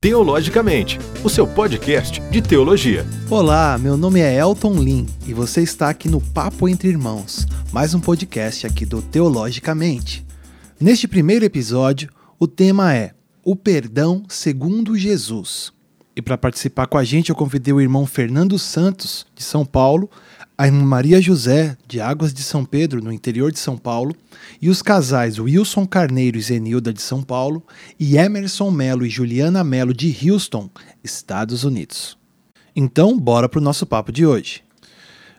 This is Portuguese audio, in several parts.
Teologicamente, o seu podcast de teologia. Olá, meu nome é Elton Lin e você está aqui no Papo Entre Irmãos, mais um podcast aqui do Teologicamente. Neste primeiro episódio, o tema é O Perdão segundo Jesus. E para participar com a gente, eu convidei o irmão Fernando Santos, de São Paulo, a irmã Maria José, de Águas de São Pedro, no interior de São Paulo, e os casais Wilson Carneiro e Zenilda, de São Paulo, e Emerson Melo e Juliana Melo, de Houston, Estados Unidos. Então, bora para o nosso papo de hoje.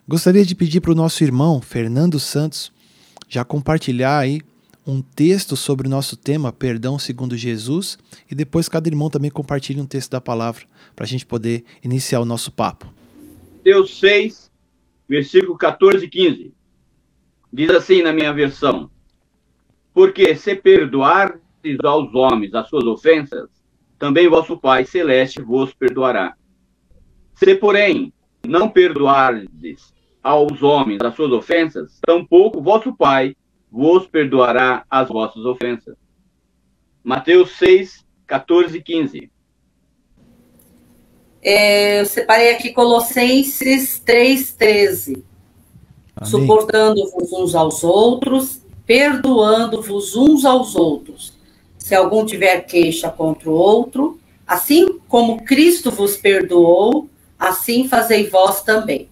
Gostaria de pedir para o nosso irmão Fernando Santos já compartilhar aí um texto sobre o nosso tema, perdão segundo Jesus, e depois cada irmão também compartilhe um texto da palavra para a gente poder iniciar o nosso papo. Deus 6, versículo 14 e 15. Diz assim na minha versão: Porque se perdoardes aos homens as suas ofensas, também vosso Pai celeste vos perdoará. Se, porém, não perdoardes aos homens as suas ofensas, tampouco vosso Pai vos perdoará as vossas ofensas. Mateus 6, 14 e 15. É, eu separei aqui Colossenses 3,13. Suportando-vos uns aos outros, perdoando-vos uns aos outros. Se algum tiver queixa contra o outro, assim como Cristo vos perdoou, assim fazei vós também.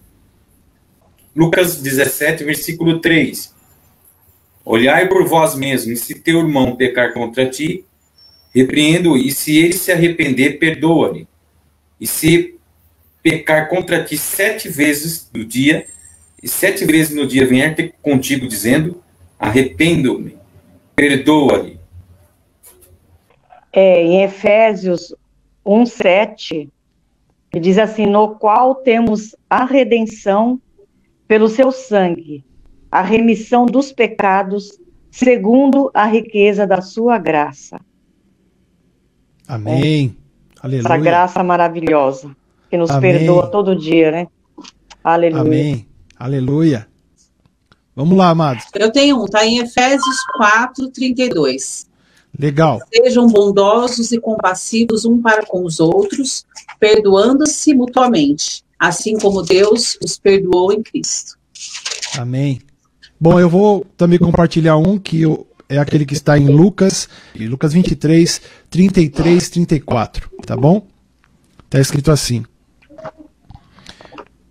Lucas 17, versículo 3. Olhai por vós mesmos, e se teu irmão pecar contra ti, repreendo-o, e se ele se arrepender, perdoa-lhe. E se pecar contra ti sete vezes no dia, e sete vezes no dia vier contigo dizendo: arrependo-me, perdoa-lhe. É, em Efésios 1:7 diz assim: no qual temos a redenção pelo seu sangue, a remissão dos pecados, segundo a riqueza da sua graça. Amém. É. Aleluia. Essa graça maravilhosa que nos Amém. perdoa todo dia, né? Aleluia. Amém. Aleluia. Vamos lá, amados. Eu tenho um, tá em Efésios 4, 32. Legal. Sejam bondosos e compassivos um para com os outros, perdoando-se mutuamente, assim como Deus os perdoou em Cristo. Amém. Bom, eu vou também compartilhar um que eu, é aquele que está em Lucas, Lucas 23, 33, 34, tá bom? Está escrito assim.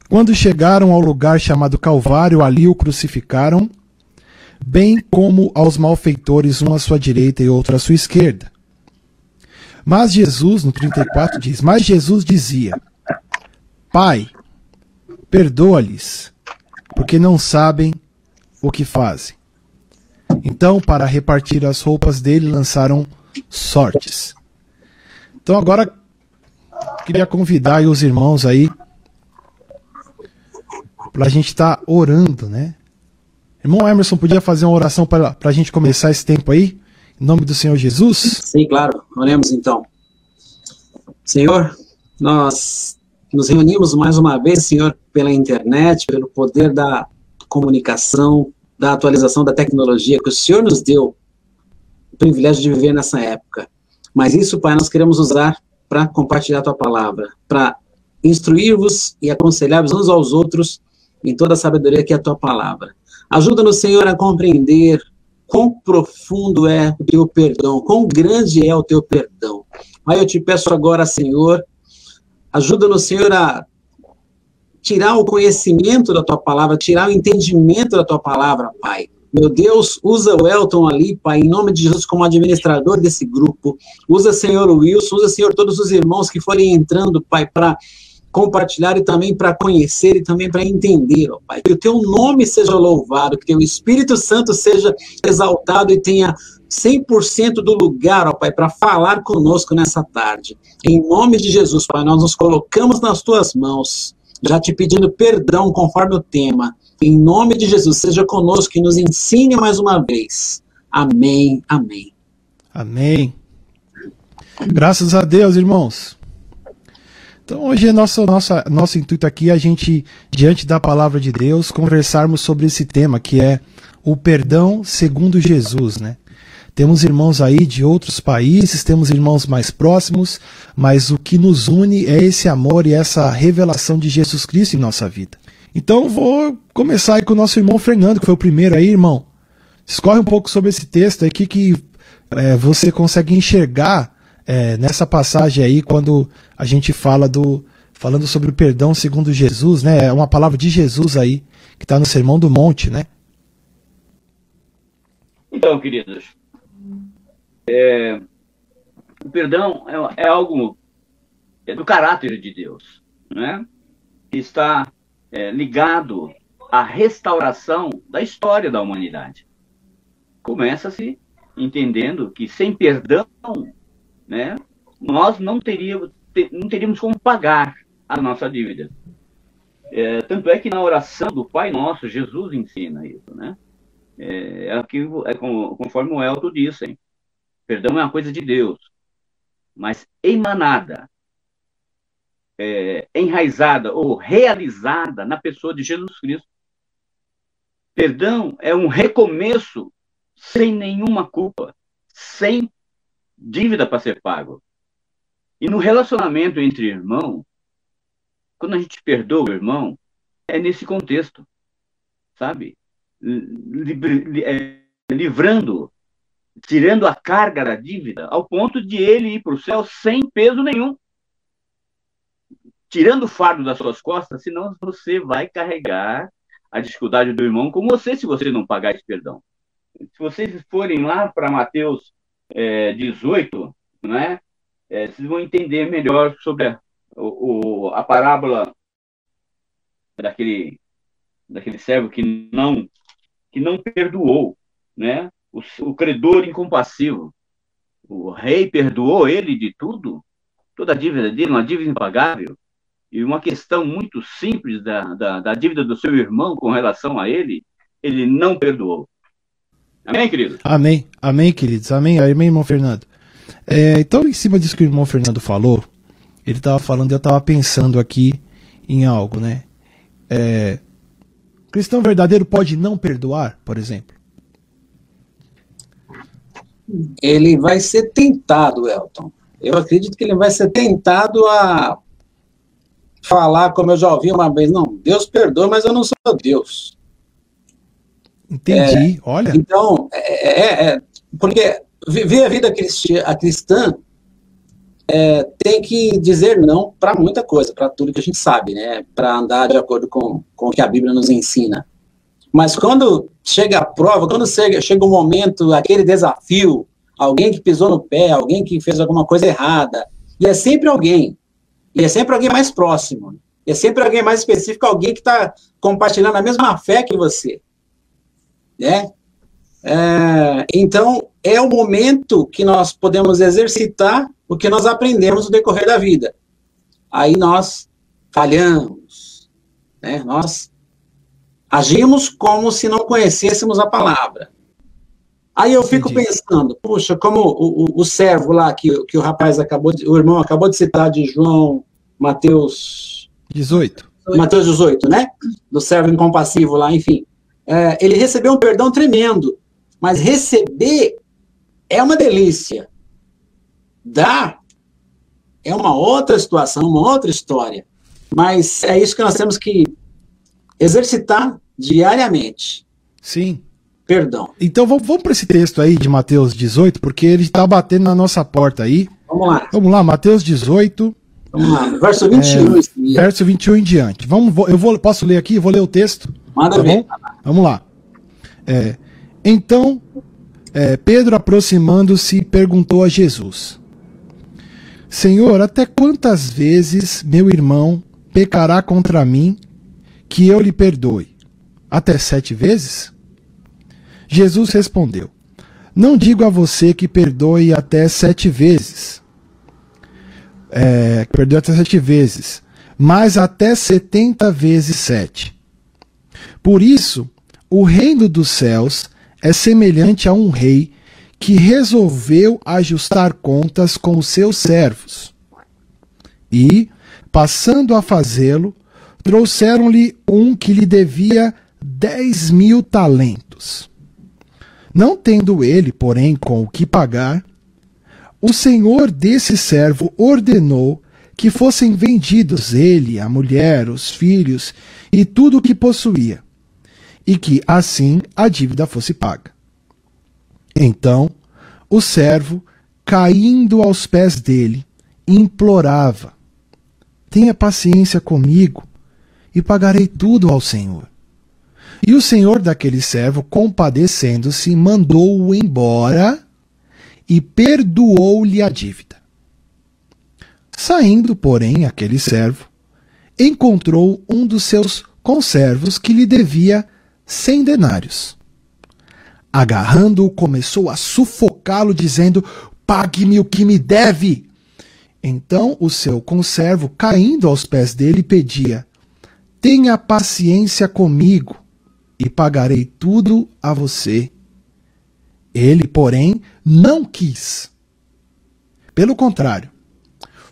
Quando chegaram ao lugar chamado Calvário, ali o crucificaram, bem como aos malfeitores, um à sua direita e outro à sua esquerda. Mas Jesus, no 34, diz: Mas Jesus dizia: Pai, perdoa-lhes, porque não sabem o que fazem. Então, para repartir as roupas dele, lançaram sortes. Então, agora, queria convidar os irmãos aí para a gente estar tá orando, né? Irmão Emerson, podia fazer uma oração para a gente começar esse tempo aí? Em nome do Senhor Jesus? Sim, claro. Oremos então. Senhor, nós nos reunimos mais uma vez, Senhor, pela internet, pelo poder da comunicação, da atualização da tecnologia que o Senhor nos deu o privilégio de viver nessa época. Mas isso, Pai, nós queremos usar para compartilhar a tua palavra, para instruir-vos e aconselhar-vos uns aos outros em toda a sabedoria que é a tua palavra. Ajuda-nos, Senhor, a compreender quão profundo é o teu perdão, quão grande é o teu perdão. Pai, eu te peço agora, Senhor, ajuda-nos, Senhor, a tirar o conhecimento da tua palavra, tirar o entendimento da tua palavra, Pai. Meu Deus, usa o Elton ali, Pai, em nome de Jesus, como administrador desse grupo. Usa, Senhor, Wilson, usa, Senhor, todos os irmãos que forem entrando, Pai, para compartilhar e também para conhecer e também para entender, ó Pai. Que o teu nome seja louvado, que teu Espírito Santo seja exaltado e tenha 100% do lugar, ó Pai, para falar conosco nessa tarde. Em nome de Jesus, Pai, nós nos colocamos nas tuas mãos já te pedindo perdão conforme o tema. Em nome de Jesus, seja conosco e nos ensine mais uma vez. Amém, amém. Amém. Graças a Deus, irmãos. Então hoje é nosso, nosso, nosso intuito aqui é a gente, diante da palavra de Deus, conversarmos sobre esse tema que é o perdão segundo Jesus, né? Temos irmãos aí de outros países, temos irmãos mais próximos, mas o que nos une é esse amor e essa revelação de Jesus Cristo em nossa vida. Então vou começar aí com o nosso irmão Fernando, que foi o primeiro aí, irmão. Escorre um pouco sobre esse texto aqui que é, você consegue enxergar é, nessa passagem aí quando a gente fala do falando sobre o perdão segundo Jesus, né? É uma palavra de Jesus aí que está no Sermão do Monte, né? Então, queridos, é, o perdão é, é, algo é do caráter de Deus, né? Está é, ligado à restauração da história da humanidade. Começa-se entendendo que sem perdão, né, nós não teríamos, não teríamos como pagar a nossa dívida. É, tanto é que na oração do Pai Nosso, Jesus ensina isso, né? É, é, é conforme o Elton disse, perdão é uma coisa de Deus, mas emanada, é, enraizada ou realizada na pessoa de Jesus Cristo. Perdão é um recomeço sem nenhuma culpa, sem dívida para ser pago. E no relacionamento entre irmãos, quando a gente perdoa o irmão, é nesse contexto, sabe? É, livrando, tirando a carga da dívida, ao ponto de ele ir para o céu sem peso nenhum. Tirando o fardo das suas costas, senão você vai carregar a dificuldade do irmão com você se você não pagar esse perdão. Se vocês forem lá para Mateus é, 18, né, é, vocês vão entender melhor sobre a, o, a parábola daquele, daquele servo que não, que não perdoou, né? O, o credor incompassivo. O rei perdoou ele de tudo, toda a dívida dele, uma dívida impagável. E uma questão muito simples da, da, da dívida do seu irmão com relação a ele, ele não perdoou. Amém, querido? Amém, amém, queridos. Amém, amém, irmão Fernando. É, então, em cima disso que o irmão Fernando falou, ele estava falando, eu estava pensando aqui em algo, né? É, cristão verdadeiro pode não perdoar, por exemplo? Ele vai ser tentado, Elton. Eu acredito que ele vai ser tentado a falar, como eu já ouvi uma vez, não, Deus perdoa, mas eu não sou Deus. Entendi, é, olha. Então, é, é, é porque viver a vida cristã é, tem que dizer não para muita coisa, para tudo que a gente sabe, né? Para andar de acordo com, com o que a Bíblia nos ensina. Mas quando chega a prova, quando chega, chega o um momento, aquele desafio, alguém que pisou no pé, alguém que fez alguma coisa errada, e é sempre alguém, e é sempre alguém mais próximo, e é sempre alguém mais específico, alguém que está compartilhando a mesma fé que você, né? É, então, é o momento que nós podemos exercitar o que nós aprendemos no decorrer da vida. Aí nós falhamos, né? nós agimos como se não conhecêssemos a palavra. Aí eu fico Entendi. pensando, puxa, como o, o, o, servo lá que, que o rapaz acabou, de, o irmão acabou de citar de João Mateus 18. Mateus 18, né? Do servo incompassivo lá, enfim. É, ele recebeu um perdão tremendo, mas receber é uma delícia. Dar é uma outra situação, uma outra história. Mas é isso que nós temos que exercitar diariamente. Sim. Perdão. Então vamos, vamos para esse texto aí de Mateus 18, porque ele está batendo na nossa porta aí. Vamos lá. Vamos lá, Mateus 18. Vamos lá, verso 21. É, verso 21 em diante. Vamos, eu vou, posso ler aqui? Vou ler o texto. Manda tá ver. Bom? Vamos lá. É, então, é, Pedro, aproximando-se, perguntou a Jesus: Senhor, até quantas vezes meu irmão pecará contra mim que eu lhe perdoe? Até sete vezes? Jesus respondeu: Não digo a você que perdoe até sete vezes. É, perdoe até sete vezes, mas até setenta vezes sete. Por isso, o reino dos céus é semelhante a um rei que resolveu ajustar contas com os seus servos. E, passando a fazê-lo, trouxeram-lhe um que lhe devia dez mil talentos. Não tendo ele, porém, com o que pagar, o senhor desse servo ordenou que fossem vendidos ele, a mulher, os filhos e tudo o que possuía, e que assim a dívida fosse paga. Então o servo, caindo aos pés dele, implorava: Tenha paciência comigo e pagarei tudo ao Senhor. E o senhor daquele servo, compadecendo-se, mandou-o embora e perdoou-lhe a dívida. Saindo, porém, aquele servo, encontrou um dos seus conservos que lhe devia cem denários. Agarrando-o, começou a sufocá-lo, dizendo: Pague-me o que me deve. Então o seu conservo, caindo aos pés dele, pedia: Tenha paciência comigo e pagarei tudo a você. Ele, porém, não quis. Pelo contrário,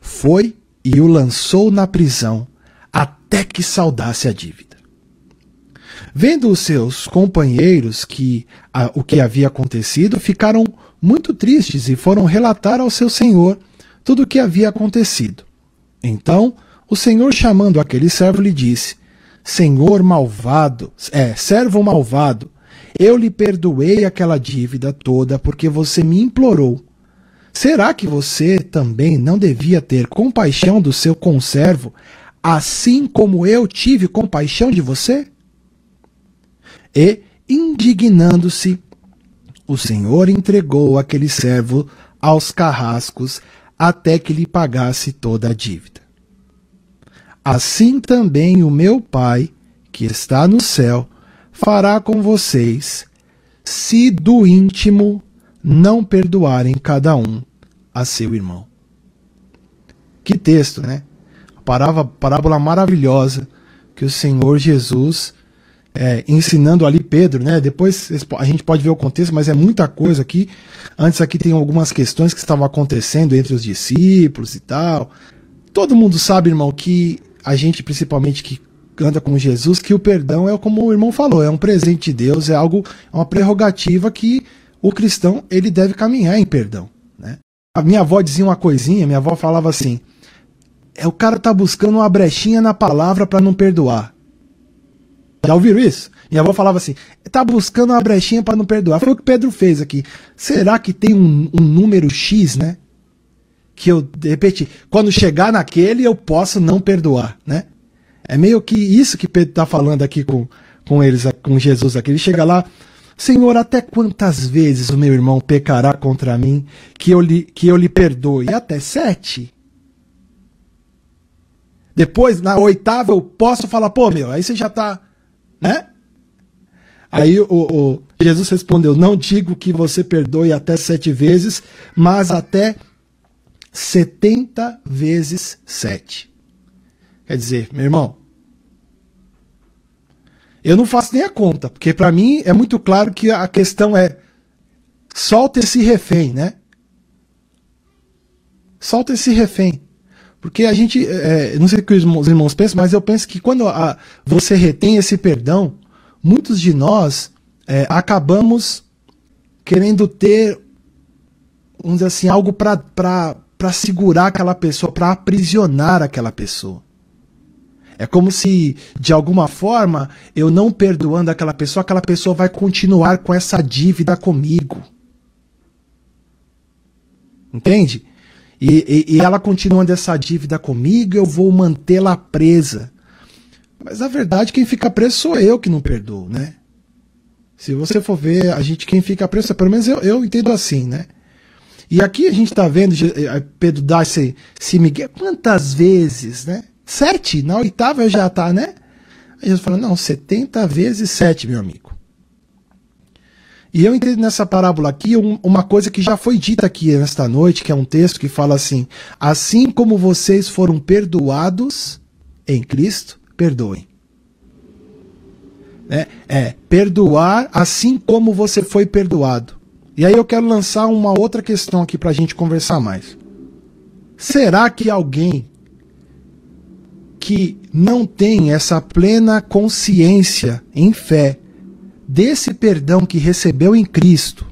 foi e o lançou na prisão até que saudasse a dívida. Vendo os seus companheiros que a, o que havia acontecido, ficaram muito tristes e foram relatar ao seu senhor tudo o que havia acontecido. Então, o senhor, chamando aquele servo, lhe disse: Senhor malvado, é, servo malvado, eu lhe perdoei aquela dívida toda porque você me implorou. Será que você também não devia ter compaixão do seu conservo, assim como eu tive compaixão de você? E, indignando-se, o Senhor entregou aquele servo aos carrascos até que lhe pagasse toda a dívida assim também o meu Pai, que está no céu, fará com vocês, se do íntimo não perdoarem cada um a seu irmão. Que texto, né? Parábola, parábola maravilhosa que o Senhor Jesus é, ensinando ali Pedro, né? Depois a gente pode ver o contexto, mas é muita coisa aqui. Antes aqui tem algumas questões que estavam acontecendo entre os discípulos e tal. Todo mundo sabe, irmão, que a gente, principalmente que anda com Jesus, que o perdão é como o irmão falou, é um presente de Deus, é algo, é uma prerrogativa que o cristão ele deve caminhar em perdão. Né? A minha avó dizia uma coisinha, minha avó falava assim: é o cara tá buscando uma brechinha na palavra para não perdoar. Já ouviram isso? Minha avó falava assim: tá buscando uma brechinha para não perdoar. Foi o que Pedro fez aqui. Será que tem um, um número X, né? Que eu, de repente, quando chegar naquele, eu posso não perdoar, né? É meio que isso que Pedro está falando aqui com, com eles, com Jesus aqui. Ele chega lá, Senhor, até quantas vezes o meu irmão pecará contra mim que eu lhe, que eu lhe perdoe? Até sete? Depois, na oitava, eu posso falar, pô, meu, aí você já está, né? Aí o, o, Jesus respondeu: Não digo que você perdoe até sete vezes, mas até 70 vezes 7. Quer dizer, meu irmão, eu não faço nem a conta, porque para mim é muito claro que a questão é solta esse refém, né? Solta esse refém. Porque a gente, é, não sei o que os irmãos pensam, mas eu penso que quando a, você retém esse perdão, muitos de nós é, acabamos querendo ter, vamos dizer assim, algo para para segurar aquela pessoa, para aprisionar aquela pessoa. É como se, de alguma forma, eu não perdoando aquela pessoa, aquela pessoa vai continuar com essa dívida comigo. Entende? E, e, e ela continuando essa dívida comigo, eu vou mantê-la presa. Mas na verdade, quem fica preso sou eu que não perdoo, né? Se você for ver, a gente, quem fica preso, pelo menos eu, eu entendo assim, né? E aqui a gente está vendo eh, Pedro dar esse, Miguel, quantas vezes, né? Sete, na oitava já está, né? Aí Jesus fala, não, 70 vezes sete, meu amigo. E eu entendo nessa parábola aqui uma coisa que já foi dita aqui nesta noite, que é um texto que fala assim: Assim como vocês foram perdoados em Cristo, perdoem. É, é perdoar assim como você foi perdoado. E aí eu quero lançar uma outra questão aqui para a gente conversar mais. Será que alguém que não tem essa plena consciência em fé desse perdão que recebeu em Cristo,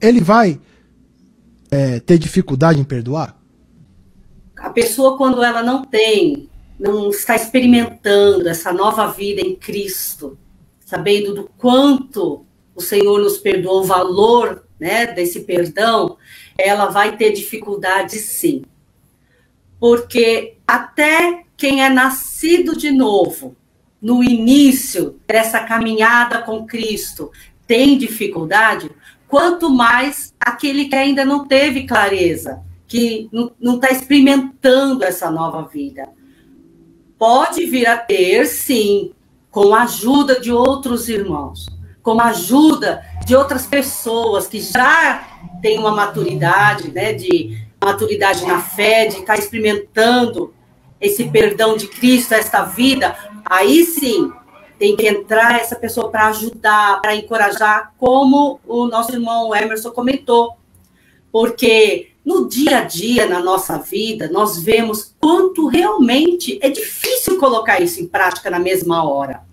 ele vai é, ter dificuldade em perdoar? A pessoa, quando ela não tem, não está experimentando essa nova vida em Cristo, sabendo do quanto o Senhor nos perdoou, o valor né, desse perdão, ela vai ter dificuldade sim. Porque até quem é nascido de novo, no início dessa caminhada com Cristo, tem dificuldade, quanto mais aquele que ainda não teve clareza, que não está experimentando essa nova vida. Pode vir a ter, sim, com a ajuda de outros irmãos, com a ajuda de outras pessoas que já têm uma maturidade, né, de maturidade na fé, de estar tá experimentando esse perdão de Cristo, esta vida, aí sim tem que entrar essa pessoa para ajudar, para encorajar, como o nosso irmão Emerson comentou. Porque no dia a dia, na nossa vida, nós vemos quanto realmente é difícil colocar isso em prática na mesma hora.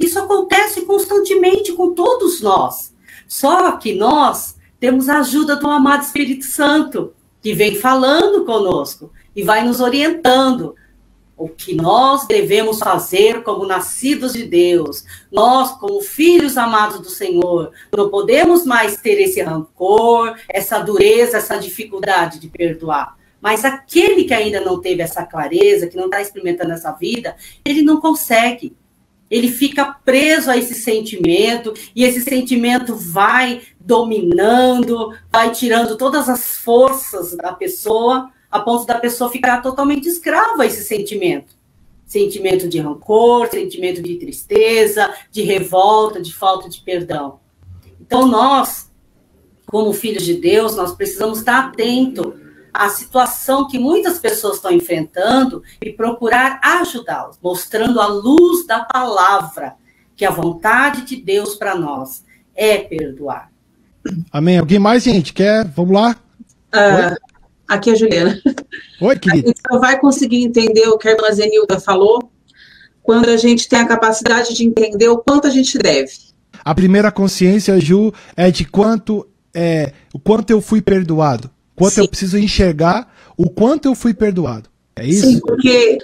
Isso acontece constantemente com todos nós. Só que nós temos a ajuda do amado Espírito Santo, que vem falando conosco e vai nos orientando o que nós devemos fazer como nascidos de Deus. Nós, como filhos amados do Senhor, não podemos mais ter esse rancor, essa dureza, essa dificuldade de perdoar. Mas aquele que ainda não teve essa clareza, que não está experimentando essa vida, ele não consegue. Ele fica preso a esse sentimento, e esse sentimento vai dominando, vai tirando todas as forças da pessoa, a ponto da pessoa ficar totalmente escrava a esse sentimento. Sentimento de rancor, sentimento de tristeza, de revolta, de falta de perdão. Então, nós, como filhos de Deus, nós precisamos estar atento à situação que muitas pessoas estão enfrentando e procurar ajudá-los, mostrando a luz da palavra, que a vontade de Deus para nós é perdoar. Amém. Alguém mais, gente? Quer? Vamos lá? Uh, Aqui é a Juliana. Oi, querida. A gente só vai conseguir entender o que a irmã Zenilda falou quando a gente tem a capacidade de entender o quanto a gente deve. A primeira consciência, Ju, é de quanto é, o quanto eu fui perdoado. Quanto Sim. eu preciso enxergar o quanto eu fui perdoado. É isso? Sim, porque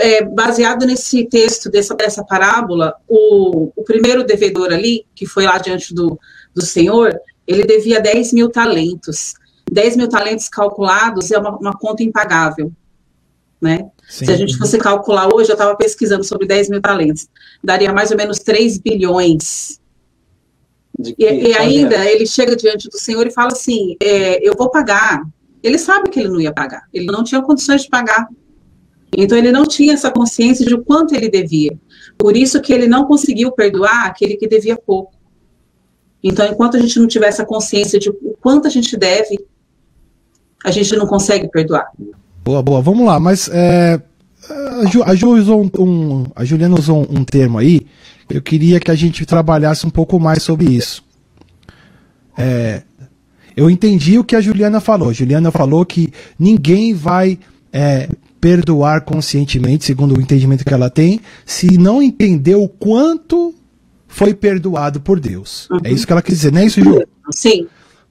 é, baseado nesse texto, dessa, dessa parábola, o, o primeiro devedor ali, que foi lá diante do, do Senhor, ele devia 10 mil talentos. 10 mil talentos calculados é uma, uma conta impagável. Né? Se a gente fosse calcular hoje, eu estava pesquisando sobre 10 mil talentos, daria mais ou menos 3 bilhões. E, e, ainda ele chega diante do Senhor e fala assim: é, Eu vou pagar. Ele sabe que ele não ia pagar, ele não tinha condições de pagar. Então ele não tinha essa consciência de quanto ele devia. Por isso que ele não conseguiu perdoar aquele que devia pouco. Então, enquanto a gente não tiver essa consciência de o quanto a gente deve, a gente não consegue perdoar. Boa, boa. Vamos lá, mas é, a, Ju, a, Ju usou um, um, a Juliana usou um termo aí. Eu queria que a gente trabalhasse um pouco mais sobre isso. É, eu entendi o que a Juliana falou. A Juliana falou que ninguém vai é, perdoar conscientemente, segundo o entendimento que ela tem, se não entender o quanto foi perdoado por Deus. É uhum. É isso que ela quis dizer, não é isso, Ju? Sim.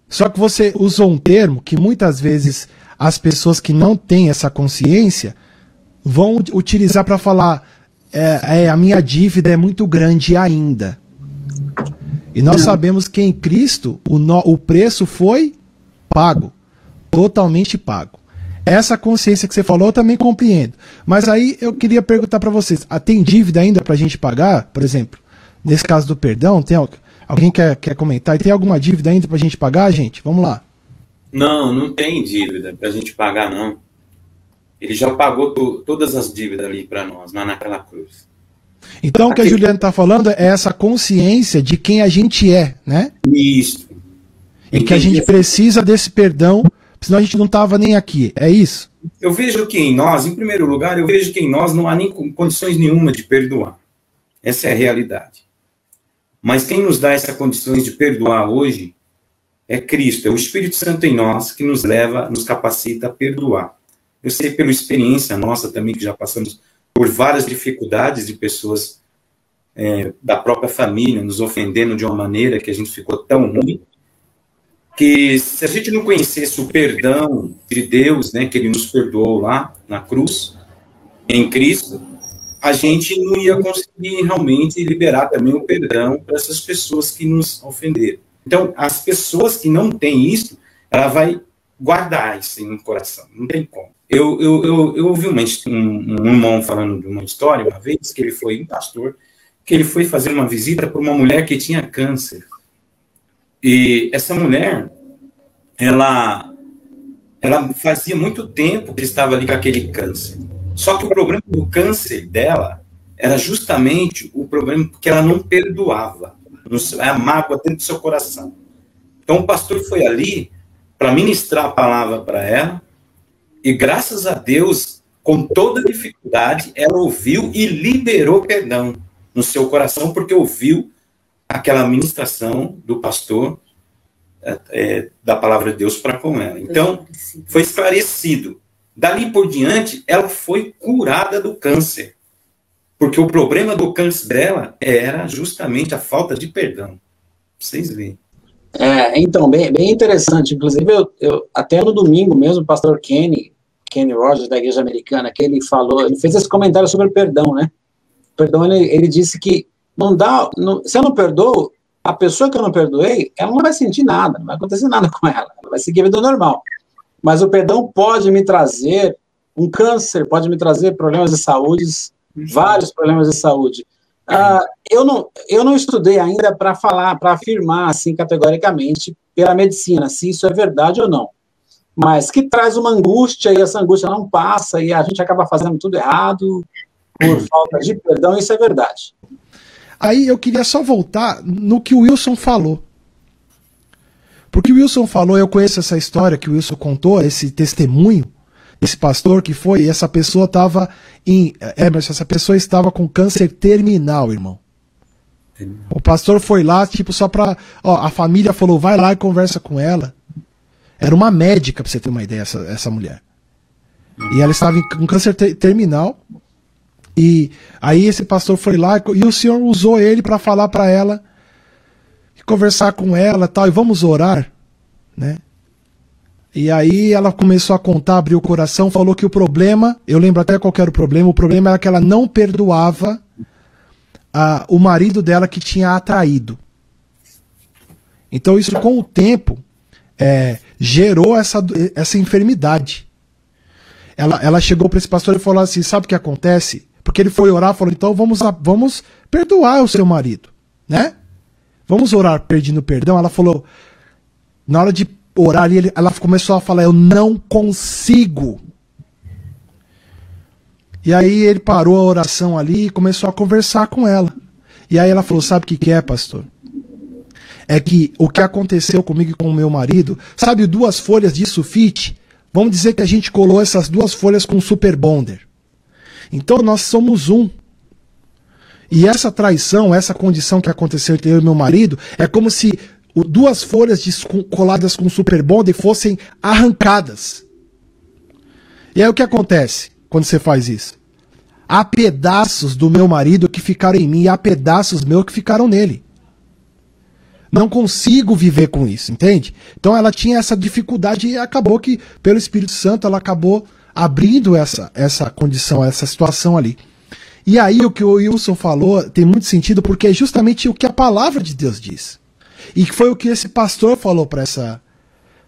Só que você usou um termo que muitas vezes as pessoas que não têm essa consciência vão utilizar para falar: é, é, a minha dívida é muito grande ainda. E nós sabemos que em Cristo o, no, o preço foi pago, totalmente pago. Essa consciência que você falou eu também compreendo. Mas aí eu queria perguntar para vocês: ah, tem dívida ainda para a gente pagar? Por exemplo, nesse caso do perdão, tem, Alguém quer, quer comentar? E tem alguma dívida ainda para a gente pagar, gente? Vamos lá. Não, não tem dívida para a gente pagar, não. Ele já pagou todas as dívidas ali para nós, lá naquela cruz. Então, o que a Juliana está falando é essa consciência de quem a gente é, né? Isso. E Entendi. que a gente precisa desse perdão, senão a gente não estava nem aqui. É isso? Eu vejo que em nós, em primeiro lugar, eu vejo que em nós não há nem condições nenhuma de perdoar. Essa é a realidade. Mas quem nos dá essa condições de perdoar hoje é Cristo, é o Espírito Santo em nós que nos leva, nos capacita a perdoar. Eu sei pela experiência nossa também que já passamos por várias dificuldades de pessoas é, da própria família, nos ofendendo de uma maneira que a gente ficou tão ruim, que se a gente não conhecesse o perdão de Deus, né, que ele nos perdoou lá na cruz, em Cristo, a gente não ia conseguir realmente liberar também o perdão para essas pessoas que nos ofenderam. Então, as pessoas que não têm isso, ela vai guardar isso no coração, não tem como. Eu, eu, eu, eu ouvi uma, um, um irmão falando de uma história uma vez, que ele foi um pastor, que ele foi fazer uma visita para uma mulher que tinha câncer. E essa mulher, ela, ela fazia muito tempo que estava ali com aquele câncer. Só que o problema do câncer dela era justamente o problema que ela não perdoava. A mágoa dentro do seu coração. Então o pastor foi ali para ministrar a palavra para ela, e graças a Deus, com toda dificuldade, ela ouviu e liberou perdão no seu coração, porque ouviu aquela ministração do pastor é, é, da palavra de Deus para com ela. Então, foi esclarecido. Dali por diante, ela foi curada do câncer. Porque o problema do câncer dela era justamente a falta de perdão. Vocês veem. É, então, bem, bem interessante. Inclusive, eu, eu, até no domingo mesmo, o pastor Kenny, Kenny Rogers, da Igreja Americana, que ele falou, ele fez esse comentário sobre o perdão, né? perdão, ele, ele disse que não dá, não, se eu não perdoo, a pessoa que eu não perdoei, ela não vai sentir nada, não vai acontecer nada com ela, ela vai seguir a vida normal. Mas o perdão pode me trazer um câncer, pode me trazer problemas de saúde, vários problemas de saúde. Ah, eu, não, eu não estudei ainda para falar, para afirmar assim categoricamente pela medicina se isso é verdade ou não. Mas que traz uma angústia e essa angústia não passa e a gente acaba fazendo tudo errado, por falta de perdão, isso é verdade. Aí eu queria só voltar no que o Wilson falou. Porque o Wilson falou, eu conheço essa história que o Wilson contou, esse testemunho, esse pastor que foi, e essa pessoa estava em. Emerson, essa pessoa estava com câncer terminal, irmão. O pastor foi lá, tipo, só pra. Ó, a família falou, vai lá e conversa com ela. Era uma médica, pra você ter uma ideia, essa, essa mulher. E ela estava com câncer ter terminal. E aí esse pastor foi lá e o Senhor usou ele para falar para ela, conversar com ela, tal, e vamos orar, né? E aí ela começou a contar, abriu o coração, falou que o problema, eu lembro até qual era o problema, o problema era que ela não perdoava a, o marido dela que tinha atraído. Então isso com o tempo é, gerou essa, essa enfermidade. Ela, ela chegou para esse pastor e falou assim: sabe o que acontece? Porque ele foi orar falou: então vamos, vamos perdoar o seu marido, né? Vamos orar pedindo perdão. Ela falou: na hora de orar, ela começou a falar: eu não consigo. E aí ele parou a oração ali e começou a conversar com ela. E aí ela falou: sabe o que, que é, pastor? É que o que aconteceu comigo e com o meu marido, sabe duas folhas de sulfite? Vamos dizer que a gente colou essas duas folhas com super bonder. Então nós somos um. E essa traição, essa condição que aconteceu entre eu e meu marido, é como se duas folhas coladas com super bonder fossem arrancadas. E aí o que acontece quando você faz isso? Há pedaços do meu marido que ficaram em mim e há pedaços meus que ficaram nele. Não consigo viver com isso, entende? Então ela tinha essa dificuldade e acabou que, pelo Espírito Santo, ela acabou abrindo essa, essa condição, essa situação ali. E aí o que o Wilson falou tem muito sentido porque é justamente o que a palavra de Deus diz. E foi o que esse pastor falou para essa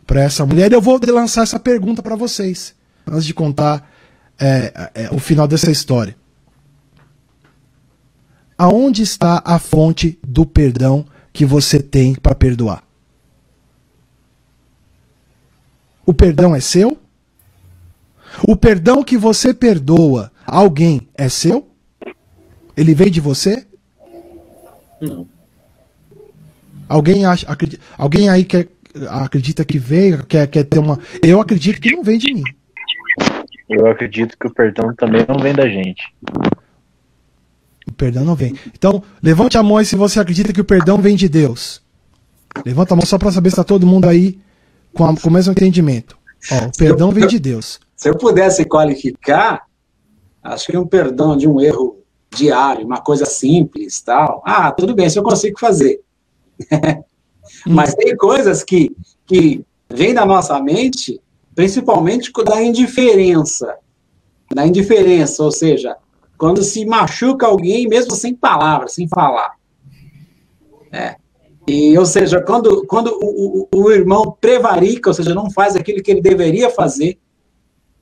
para essa mulher. Eu vou lançar essa pergunta para vocês antes de contar é, é, o final dessa história. Aonde está a fonte do perdão que você tem para perdoar? O perdão é seu? O perdão que você perdoa alguém é seu? Ele vem de você? Não. Alguém acha, acredita, alguém aí quer, acredita que veio, quer, quer ter uma. Eu acredito que não vem de mim. Eu acredito que o perdão também não vem da gente. O perdão não vem. Então, levante a mão aí se você acredita que o perdão vem de Deus. Levanta a mão só para saber se está todo mundo aí com, a, com o mesmo entendimento. Ó, o perdão vem de Deus. Se eu pudesse qualificar, acho que um perdão de um erro diário, uma coisa simples, tal. Ah, tudo bem, isso eu consigo fazer. Mas tem coisas que, que vêm da nossa mente, principalmente da indiferença. Da indiferença, ou seja, quando se machuca alguém, mesmo sem palavras, sem falar. É. E, ou seja, quando, quando o, o, o, irmão prevarica, ou seja, não faz aquilo que ele deveria fazer,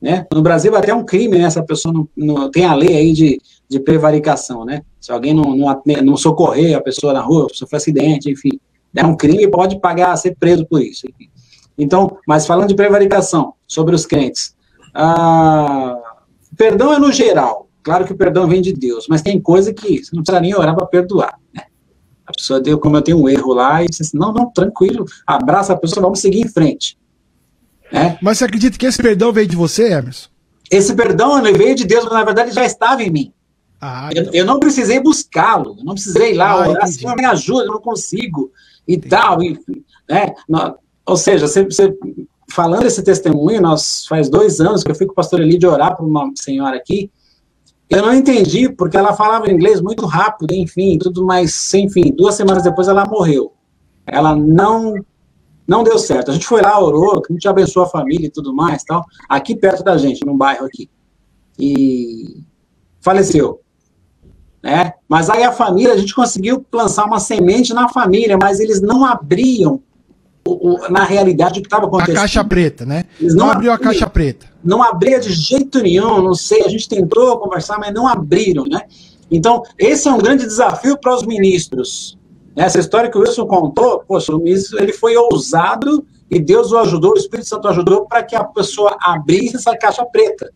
né? No Brasil até um crime, né? Essa pessoa não, não, tem a lei aí de, de prevaricação, né? Se alguém não, não, não socorrer a pessoa na rua, sofrer acidente, enfim, é um crime e pode pagar, ser preso por isso. Enfim. Então, mas falando de prevaricação sobre os crentes, ah, perdão é no geral. Claro que o perdão vem de Deus, mas tem coisa que você não precisa nem orar para perdoar. Né? A pessoa deu, como eu tenho um erro lá, e disse assim, não, não, tranquilo, abraça a pessoa, vamos seguir em frente. É. Mas você acredita que esse perdão veio de você, Emerson? Esse perdão veio de Deus, mas na verdade já estava em mim. Ah, eu, eu, não precisei buscá-lo, eu não precisei ir lá, ah, orar, Senhor, me ajuda, eu não consigo, e entendi. tal. E, né? Ou seja, você, você, falando esse testemunho, nós faz dois anos que eu fui com o pastor Eli de orar para uma senhora aqui, eu não entendi, porque ela falava inglês muito rápido, enfim, tudo mais, enfim, duas semanas depois ela morreu. Ela não não deu certo. A gente foi lá, orou, que a gente abençoou a família e tudo mais, tal, aqui perto da gente, num bairro aqui. E faleceu. Né? Mas aí a família, a gente conseguiu lançar uma semente na família, mas eles não abriam o, o, na realidade o que estava acontecendo. A caixa preta, né? Eles não, não abriu a caixa preta. Não abria de jeito nenhum, não sei, a gente tentou conversar, mas não abriram, né? Então, esse é um grande desafio para os ministros. Essa história que o Wilson contou, poxa, ele foi ousado e Deus o ajudou, o Espírito Santo ajudou para que a pessoa abrisse essa caixa preta.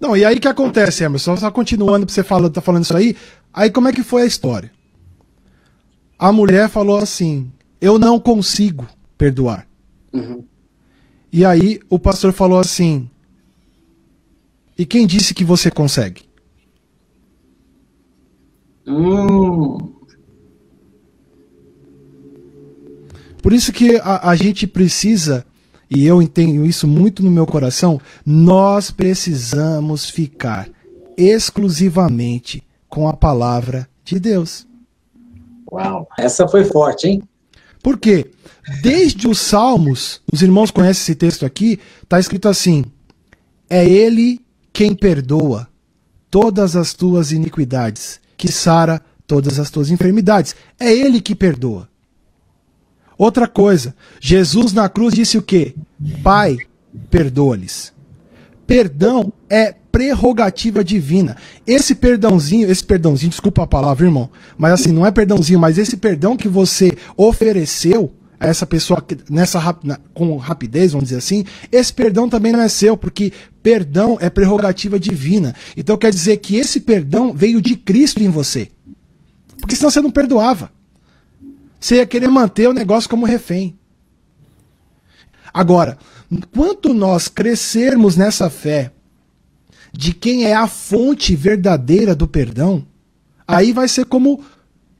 Não, e aí que acontece, Emerson? Só continuando pra você falar, tá falando isso aí. Aí como é que foi a história? A mulher falou assim: Eu não consigo perdoar. Uhum. E aí o pastor falou assim: E quem disse que você consegue? Hum. Por isso que a, a gente precisa, e eu entendo isso muito no meu coração, nós precisamos ficar exclusivamente com a palavra de Deus. Uau, essa foi forte, hein? Por quê? Desde os Salmos, os irmãos conhecem esse texto aqui, está escrito assim: É Ele quem perdoa todas as tuas iniquidades, que sara todas as tuas enfermidades. É Ele que perdoa. Outra coisa, Jesus na cruz disse o quê? Pai, perdoa-lhes. Perdão é prerrogativa divina. Esse perdãozinho, esse perdãozinho, desculpa a palavra, irmão, mas assim, não é perdãozinho, mas esse perdão que você ofereceu a essa pessoa nessa com rapidez, vamos dizer assim, esse perdão também não é seu, porque perdão é prerrogativa divina. Então quer dizer que esse perdão veio de Cristo em você. Porque senão você não perdoava. Você ia querer manter o negócio como refém. Agora, quanto nós crescermos nessa fé de quem é a fonte verdadeira do perdão, aí vai ser como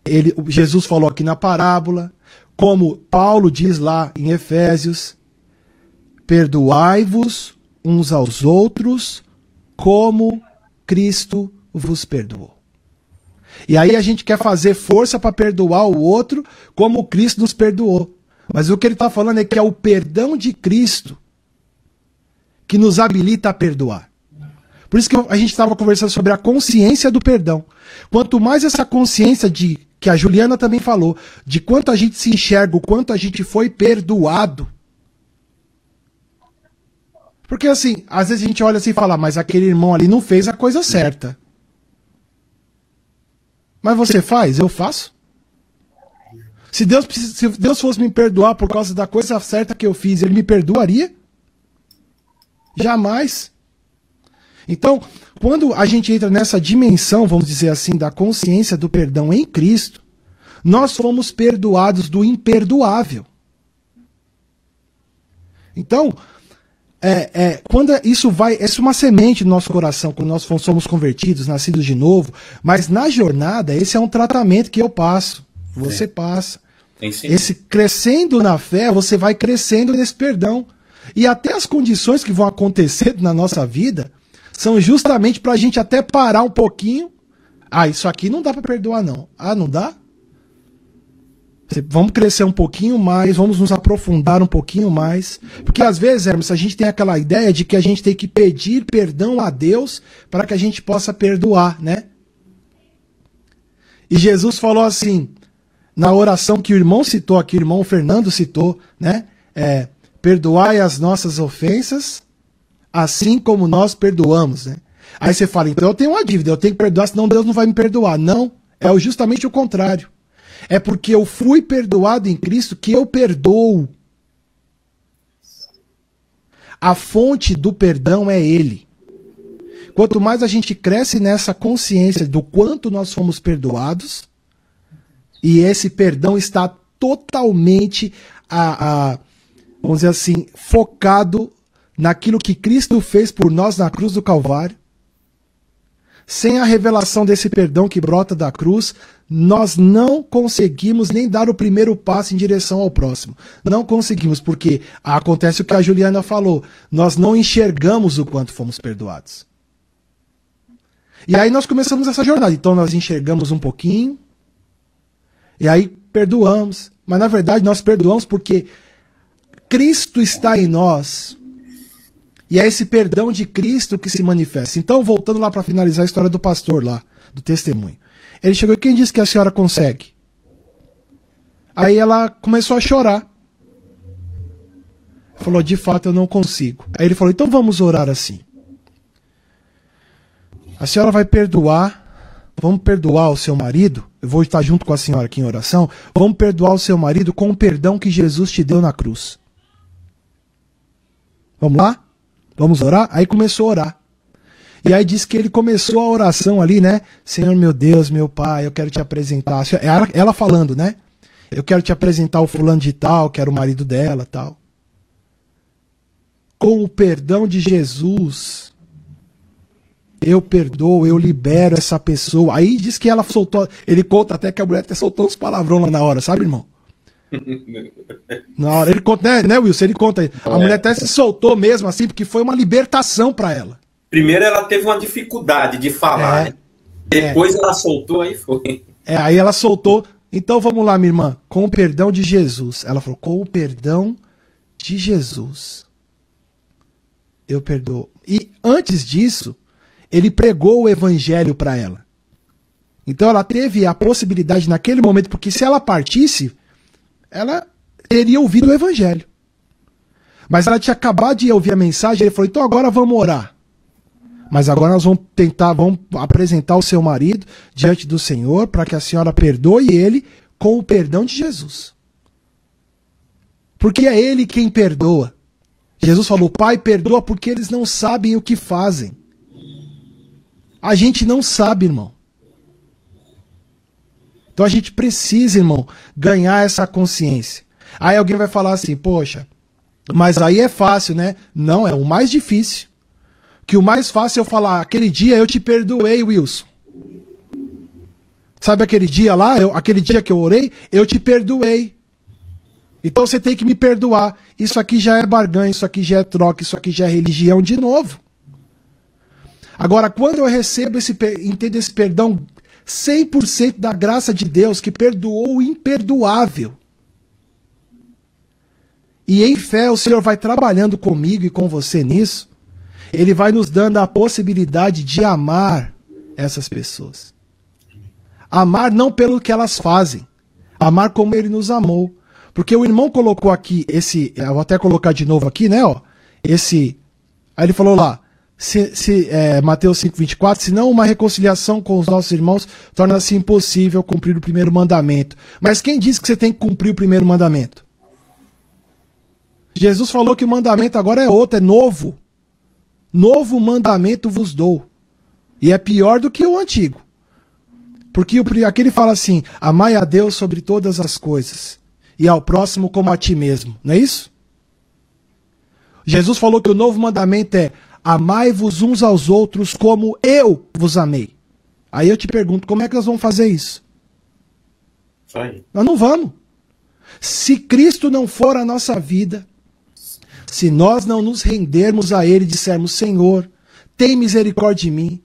ele, Jesus falou aqui na parábola, como Paulo diz lá em Efésios: perdoai-vos uns aos outros, como Cristo vos perdoou. E aí a gente quer fazer força para perdoar o outro como Cristo nos perdoou. Mas o que ele está falando é que é o perdão de Cristo que nos habilita a perdoar. Por isso que a gente estava conversando sobre a consciência do perdão. Quanto mais essa consciência de que a Juliana também falou, de quanto a gente se enxerga, o quanto a gente foi perdoado. Porque assim, às vezes a gente olha assim e fala, mas aquele irmão ali não fez a coisa certa. Mas você faz? Eu faço. Se Deus, se Deus fosse me perdoar por causa da coisa certa que eu fiz, ele me perdoaria? Jamais. Então, quando a gente entra nessa dimensão, vamos dizer assim, da consciência do perdão em Cristo, nós fomos perdoados do imperdoável. Então, é, é, quando isso vai, essa é uma semente no nosso coração, quando nós somos convertidos, nascidos de novo, mas na jornada, esse é um tratamento que eu passo, você sim. passa. Esse crescendo na fé, você vai crescendo nesse perdão. E até as condições que vão acontecer na nossa vida são justamente para a gente até parar um pouquinho, Ah, isso aqui não dá para perdoar, não. Ah, não dá? Vamos crescer um pouquinho mais, vamos nos aprofundar um pouquinho mais. Porque às vezes, Hermes, a gente tem aquela ideia de que a gente tem que pedir perdão a Deus para que a gente possa perdoar, né? E Jesus falou assim, na oração que o irmão citou aqui, o irmão Fernando citou, né? É, perdoai as nossas ofensas, assim como nós perdoamos, né? Aí você fala, então eu tenho uma dívida, eu tenho que perdoar, senão Deus não vai me perdoar. Não, é justamente o contrário. É porque eu fui perdoado em Cristo que eu perdoo. A fonte do perdão é Ele. Quanto mais a gente cresce nessa consciência do quanto nós fomos perdoados, e esse perdão está totalmente, a, a, vamos dizer assim, focado naquilo que Cristo fez por nós na cruz do Calvário, sem a revelação desse perdão que brota da cruz, nós não conseguimos nem dar o primeiro passo em direção ao próximo. Não conseguimos, porque acontece o que a Juliana falou: nós não enxergamos o quanto fomos perdoados. E aí nós começamos essa jornada. Então nós enxergamos um pouquinho, e aí perdoamos. Mas na verdade nós perdoamos porque Cristo está em nós e é esse perdão de Cristo que se manifesta. Então, voltando lá para finalizar a história do pastor lá, do testemunho. Ele chegou e quem disse que a senhora consegue? Aí ela começou a chorar. Falou, de fato eu não consigo. Aí ele falou, então vamos orar assim. A senhora vai perdoar, vamos perdoar o seu marido. Eu vou estar junto com a senhora aqui em oração. Vamos perdoar o seu marido com o perdão que Jesus te deu na cruz. Vamos lá? Vamos orar? Aí começou a orar. E aí diz que ele começou a oração ali, né? Senhor meu Deus, meu pai, eu quero te apresentar. Ela, ela falando, né? Eu quero te apresentar o fulano de tal, que era o marido dela, tal. Com o perdão de Jesus, eu perdoo, eu libero essa pessoa. Aí diz que ela soltou, ele conta até que a mulher até soltou uns palavrão lá na hora, sabe, irmão? Na hora, ele conta, né, né, Wilson? Ele conta. A é. mulher até se soltou mesmo, assim, porque foi uma libertação para ela. Primeiro ela teve uma dificuldade de falar, é, né? Depois é. ela soltou, aí foi. É, aí ela soltou. Então vamos lá, minha irmã. Com o perdão de Jesus. Ela falou, com o perdão de Jesus. Eu perdoo. E antes disso, ele pregou o evangelho para ela. Então ela teve a possibilidade naquele momento, porque se ela partisse, ela teria ouvido o evangelho. Mas ela tinha acabado de ouvir a mensagem, ele falou: então agora vamos orar. Mas agora nós vamos tentar, vamos apresentar o seu marido diante do Senhor para que a senhora perdoe ele com o perdão de Jesus. Porque é ele quem perdoa. Jesus falou: Pai, perdoa porque eles não sabem o que fazem. A gente não sabe, irmão. Então a gente precisa, irmão, ganhar essa consciência. Aí alguém vai falar assim, poxa, mas aí é fácil, né? Não, é o mais difícil. Que o mais fácil é eu falar, aquele dia eu te perdoei, Wilson. Sabe aquele dia lá, eu, aquele dia que eu orei, eu te perdoei. Então você tem que me perdoar. Isso aqui já é barganha, isso aqui já é troca, isso aqui já é religião de novo. Agora, quando eu recebo esse, entendo esse perdão 100% da graça de Deus que perdoou o imperdoável. E em fé o Senhor vai trabalhando comigo e com você nisso. Ele vai nos dando a possibilidade de amar essas pessoas. Amar não pelo que elas fazem, amar como ele nos amou. Porque o irmão colocou aqui esse, eu vou até colocar de novo aqui, né, ó, esse Aí ele falou lá, se, se, é, Mateus 5,24, senão uma reconciliação com os nossos irmãos torna-se impossível cumprir o primeiro mandamento. Mas quem disse que você tem que cumprir o primeiro mandamento? Jesus falou que o mandamento agora é outro, é novo. Novo mandamento vos dou. E é pior do que o antigo. Porque aqui ele fala assim: amai a Deus sobre todas as coisas, e ao próximo como a ti mesmo. Não é isso? Jesus falou que o novo mandamento é Amai-vos uns aos outros como eu vos amei. Aí eu te pergunto, como é que nós vamos fazer isso? Aí. Nós não vamos. Se Cristo não for a nossa vida, se nós não nos rendermos a Ele e dissermos, Senhor, tem misericórdia de mim,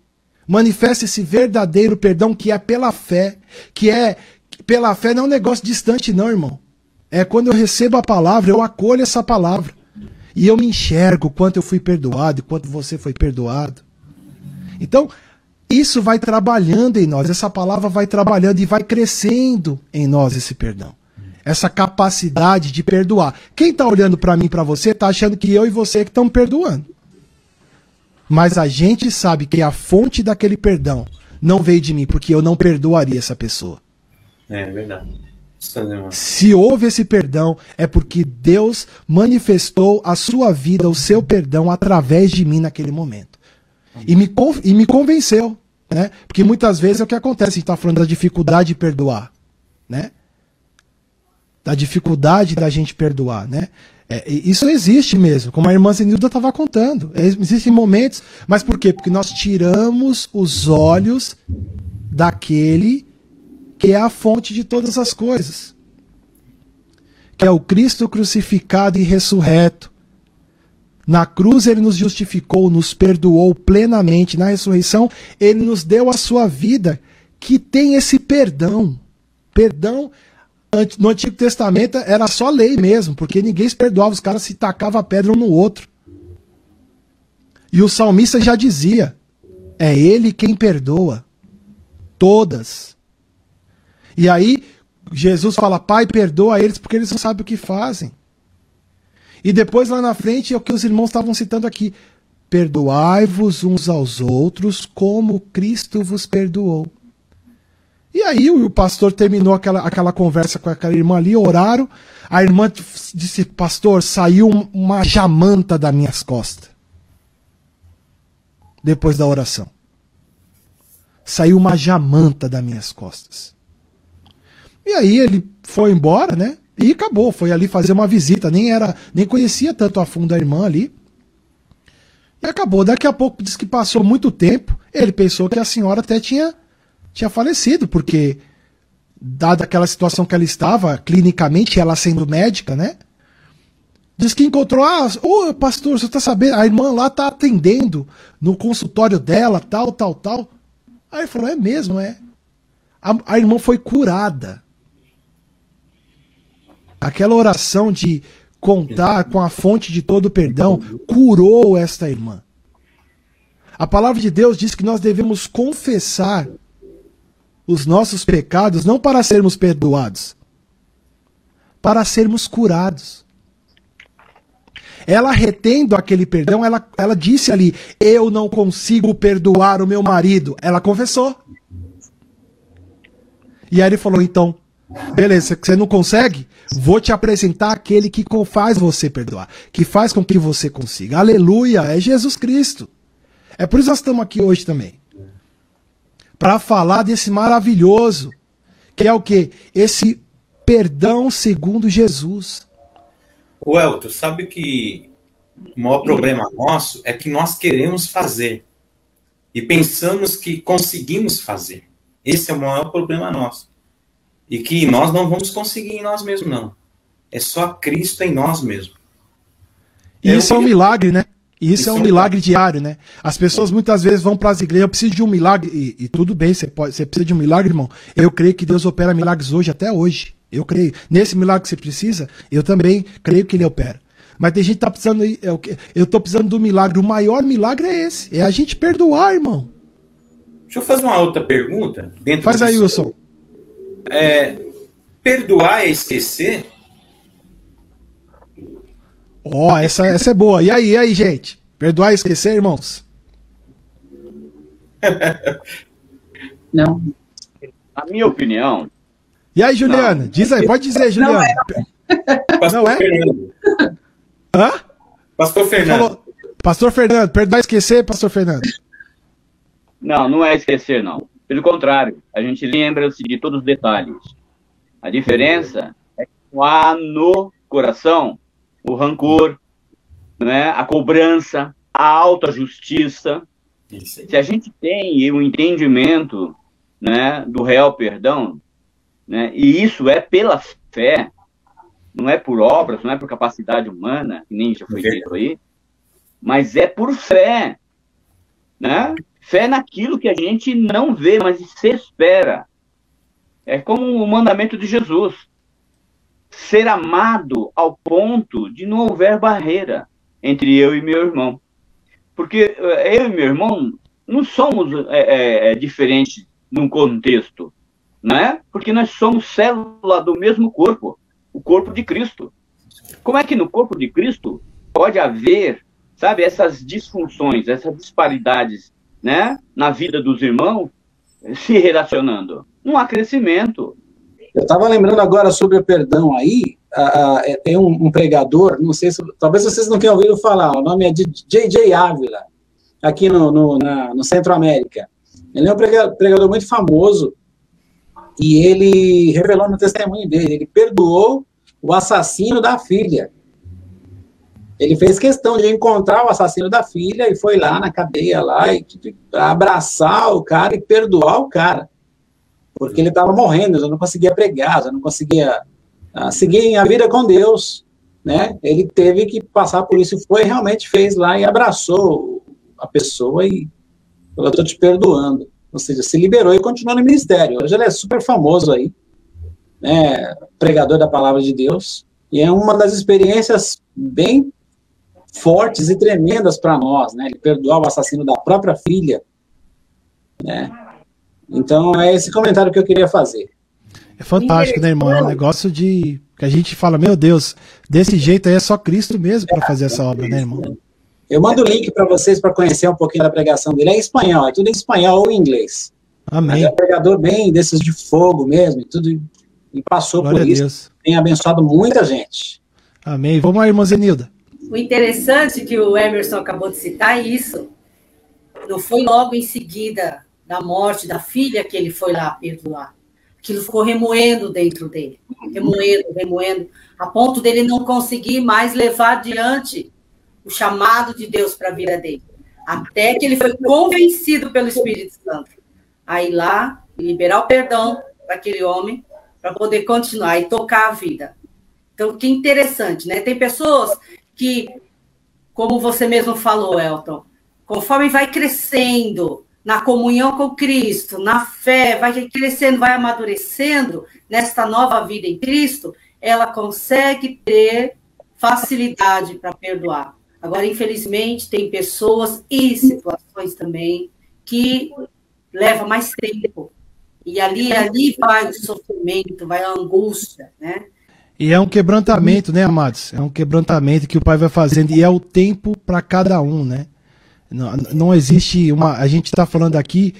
Manifesta esse verdadeiro perdão que é pela fé, que é pela fé não é um negócio distante não, irmão. É quando eu recebo a palavra, eu acolho essa palavra. E eu me enxergo quanto eu fui perdoado e quanto você foi perdoado. Então, isso vai trabalhando em nós, essa palavra vai trabalhando e vai crescendo em nós esse perdão. Essa capacidade de perdoar. Quem está olhando para mim para você está achando que eu e você que estão perdoando. Mas a gente sabe que a fonte daquele perdão não veio de mim, porque eu não perdoaria essa pessoa. É verdade. Se houve esse perdão, é porque Deus manifestou a sua vida, o seu perdão, através de mim naquele momento. E me, e me convenceu, né? Porque muitas vezes é o que acontece, a gente está falando da dificuldade de perdoar, né? Da dificuldade da gente perdoar, né? É, isso existe mesmo, como a irmã Zenilda estava contando. É, existem momentos, mas por quê? Porque nós tiramos os olhos daquele que é a fonte de todas as coisas, que é o Cristo crucificado e ressurreto. Na cruz ele nos justificou, nos perdoou plenamente. Na ressurreição ele nos deu a sua vida, que tem esse perdão. Perdão no Antigo Testamento era só lei mesmo, porque ninguém se perdoava, os caras se tacavam a pedra um no outro. E o salmista já dizia: é ele quem perdoa todas. E aí Jesus fala: Pai, perdoa eles porque eles não sabem o que fazem. E depois lá na frente é o que os irmãos estavam citando aqui: Perdoai-vos uns aos outros como Cristo vos perdoou. E aí o pastor terminou aquela, aquela conversa com aquela irmã ali, oraram. A irmã disse, pastor, saiu uma jamanta das minhas costas. Depois da oração. Saiu uma jamanta das minhas costas. E aí ele foi embora, né? E acabou, foi ali fazer uma visita, nem era, nem conhecia tanto a fundo a irmã ali. E acabou. Daqui a pouco disse que passou muito tempo, ele pensou que a senhora até tinha tinha falecido, porque, dada aquela situação que ela estava, clinicamente, ela sendo médica, né? Diz que encontrou, ah, ô pastor, você tá sabendo, a irmã lá tá atendendo no consultório dela, tal, tal, tal. Aí falou, é mesmo, é. A, a irmã foi curada. Aquela oração de contar com a fonte de todo perdão curou esta irmã. A palavra de Deus diz que nós devemos confessar os nossos pecados não para sermos perdoados, para sermos curados. Ela retendo aquele perdão, ela, ela disse ali: Eu não consigo perdoar o meu marido. Ela confessou. E aí ele falou: Então, beleza, você não consegue? Vou te apresentar aquele que faz você perdoar, que faz com que você consiga. Aleluia, é Jesus Cristo. É por isso que nós estamos aqui hoje também para falar desse maravilhoso, que é o que? Esse perdão segundo Jesus. O Elton, sabe que o maior problema nosso é que nós queremos fazer e pensamos que conseguimos fazer. Esse é o maior problema nosso. E que nós não vamos conseguir em nós mesmos, não. É só Cristo em nós mesmos. E isso é um milagre, né? E isso, isso é um milagre diário, né? As pessoas muitas vezes vão para as igrejas, eu preciso de um milagre, e, e, tudo bem, você, pode, você precisa de um milagre, irmão. Eu creio que Deus opera milagres hoje, até hoje. Eu creio. Nesse milagre que você precisa, eu também creio que Ele opera. Mas tem gente que tá precisando, eu, eu tô precisando do milagre. O maior milagre é esse, é a gente perdoar, irmão. Deixa eu fazer uma outra pergunta. Faz aí, Wilson. É, perdoar é esquecer? Ó, oh, essa, essa é boa. E aí, e aí, gente? Perdoar e esquecer, irmãos? Não. A minha opinião. E aí, Juliana? Não. Diz aí, pode dizer, Juliana. Não é? Não é? Fernando. Hã? Pastor Fernando. Falou, Pastor Fernando, perdoar e esquecer, Pastor Fernando. Não, não é esquecer, não. Pelo contrário, a gente lembra-se de todos os detalhes. A diferença é que há no coração o rancor, né, a cobrança, a alta justiça. Se a gente tem o um entendimento né, do real perdão, né, e isso é pela fé, não é por obras, não é por capacidade humana, que nem já foi dito aí, mas é por fé. Né? Fé naquilo que a gente não vê, mas se espera. É como o mandamento de Jesus. Ser amado ao ponto de não houver barreira entre eu e meu irmão. Porque eh, eu e meu irmão não somos é, é, diferentes num contexto, né? Porque nós somos célula do mesmo corpo, o corpo de Cristo. Como é que no corpo de Cristo pode haver, sabe, essas disfunções, essas disparidades, né, na vida dos irmãos se relacionando? Não há crescimento. Eu estava lembrando agora sobre o perdão aí, uh, tem um, um, pregador, não sei se, talvez vocês não tenham ouvido falar, o nome é de J.J. Ávila, aqui no, no, na, no Centro América. Ele é um pregador muito famoso e ele revelou no testemunho dele, ele perdoou o assassino da filha. Ele fez questão de encontrar o assassino da filha e foi lá na cadeia lá e abraçar o cara e perdoar o cara. Porque ele estava morrendo, já não conseguia pregar, já não conseguia uh, seguir a vida com Deus, né? Ele teve que passar por isso, foi realmente fez lá e abraçou a pessoa e falou, eu estou te perdoando. Ou seja, se liberou e continuou no ministério. Hoje ele é super famoso aí, né, pregador da palavra de Deus, e é uma das experiências bem fortes e tremendas para nós, né? Ele perdoar o assassino da própria filha, né? Então é esse comentário que eu queria fazer. É fantástico, né, irmão? É um negócio de que a gente fala, meu Deus, desse jeito aí é só Cristo mesmo para fazer essa obra, né, irmão? Eu mando o link para vocês para conhecer um pouquinho da pregação dele. É em espanhol, é tudo em espanhol ou em inglês. Amém. Mas é um pregador bem desses de fogo mesmo, e tudo e passou Glória por isso. Tem abençoado muita gente. Amém. Vamos lá, irmã Zenilda. O interessante que o Emerson acabou de citar é isso. Não foi logo em seguida da morte da filha que ele foi lá perdoar. Aquilo ficou remoendo dentro dele, remoendo, remoendo, a ponto dele não conseguir mais levar adiante o chamado de Deus para a vida dele. Até que ele foi convencido pelo Espírito Santo a ir lá e liberar o perdão para aquele homem para poder continuar e tocar a vida. Então, que interessante, né? Tem pessoas que, como você mesmo falou, Elton, conforme vai crescendo na comunhão com Cristo, na fé, vai crescendo, vai amadurecendo nesta nova vida em Cristo, ela consegue ter facilidade para perdoar. Agora, infelizmente, tem pessoas e situações também que leva mais tempo e ali, ali vai o sofrimento, vai a angústia, né? E é um quebrantamento, né, amados? É um quebrantamento que o Pai vai fazendo e é o tempo para cada um, né? Não, não existe uma. A gente está falando aqui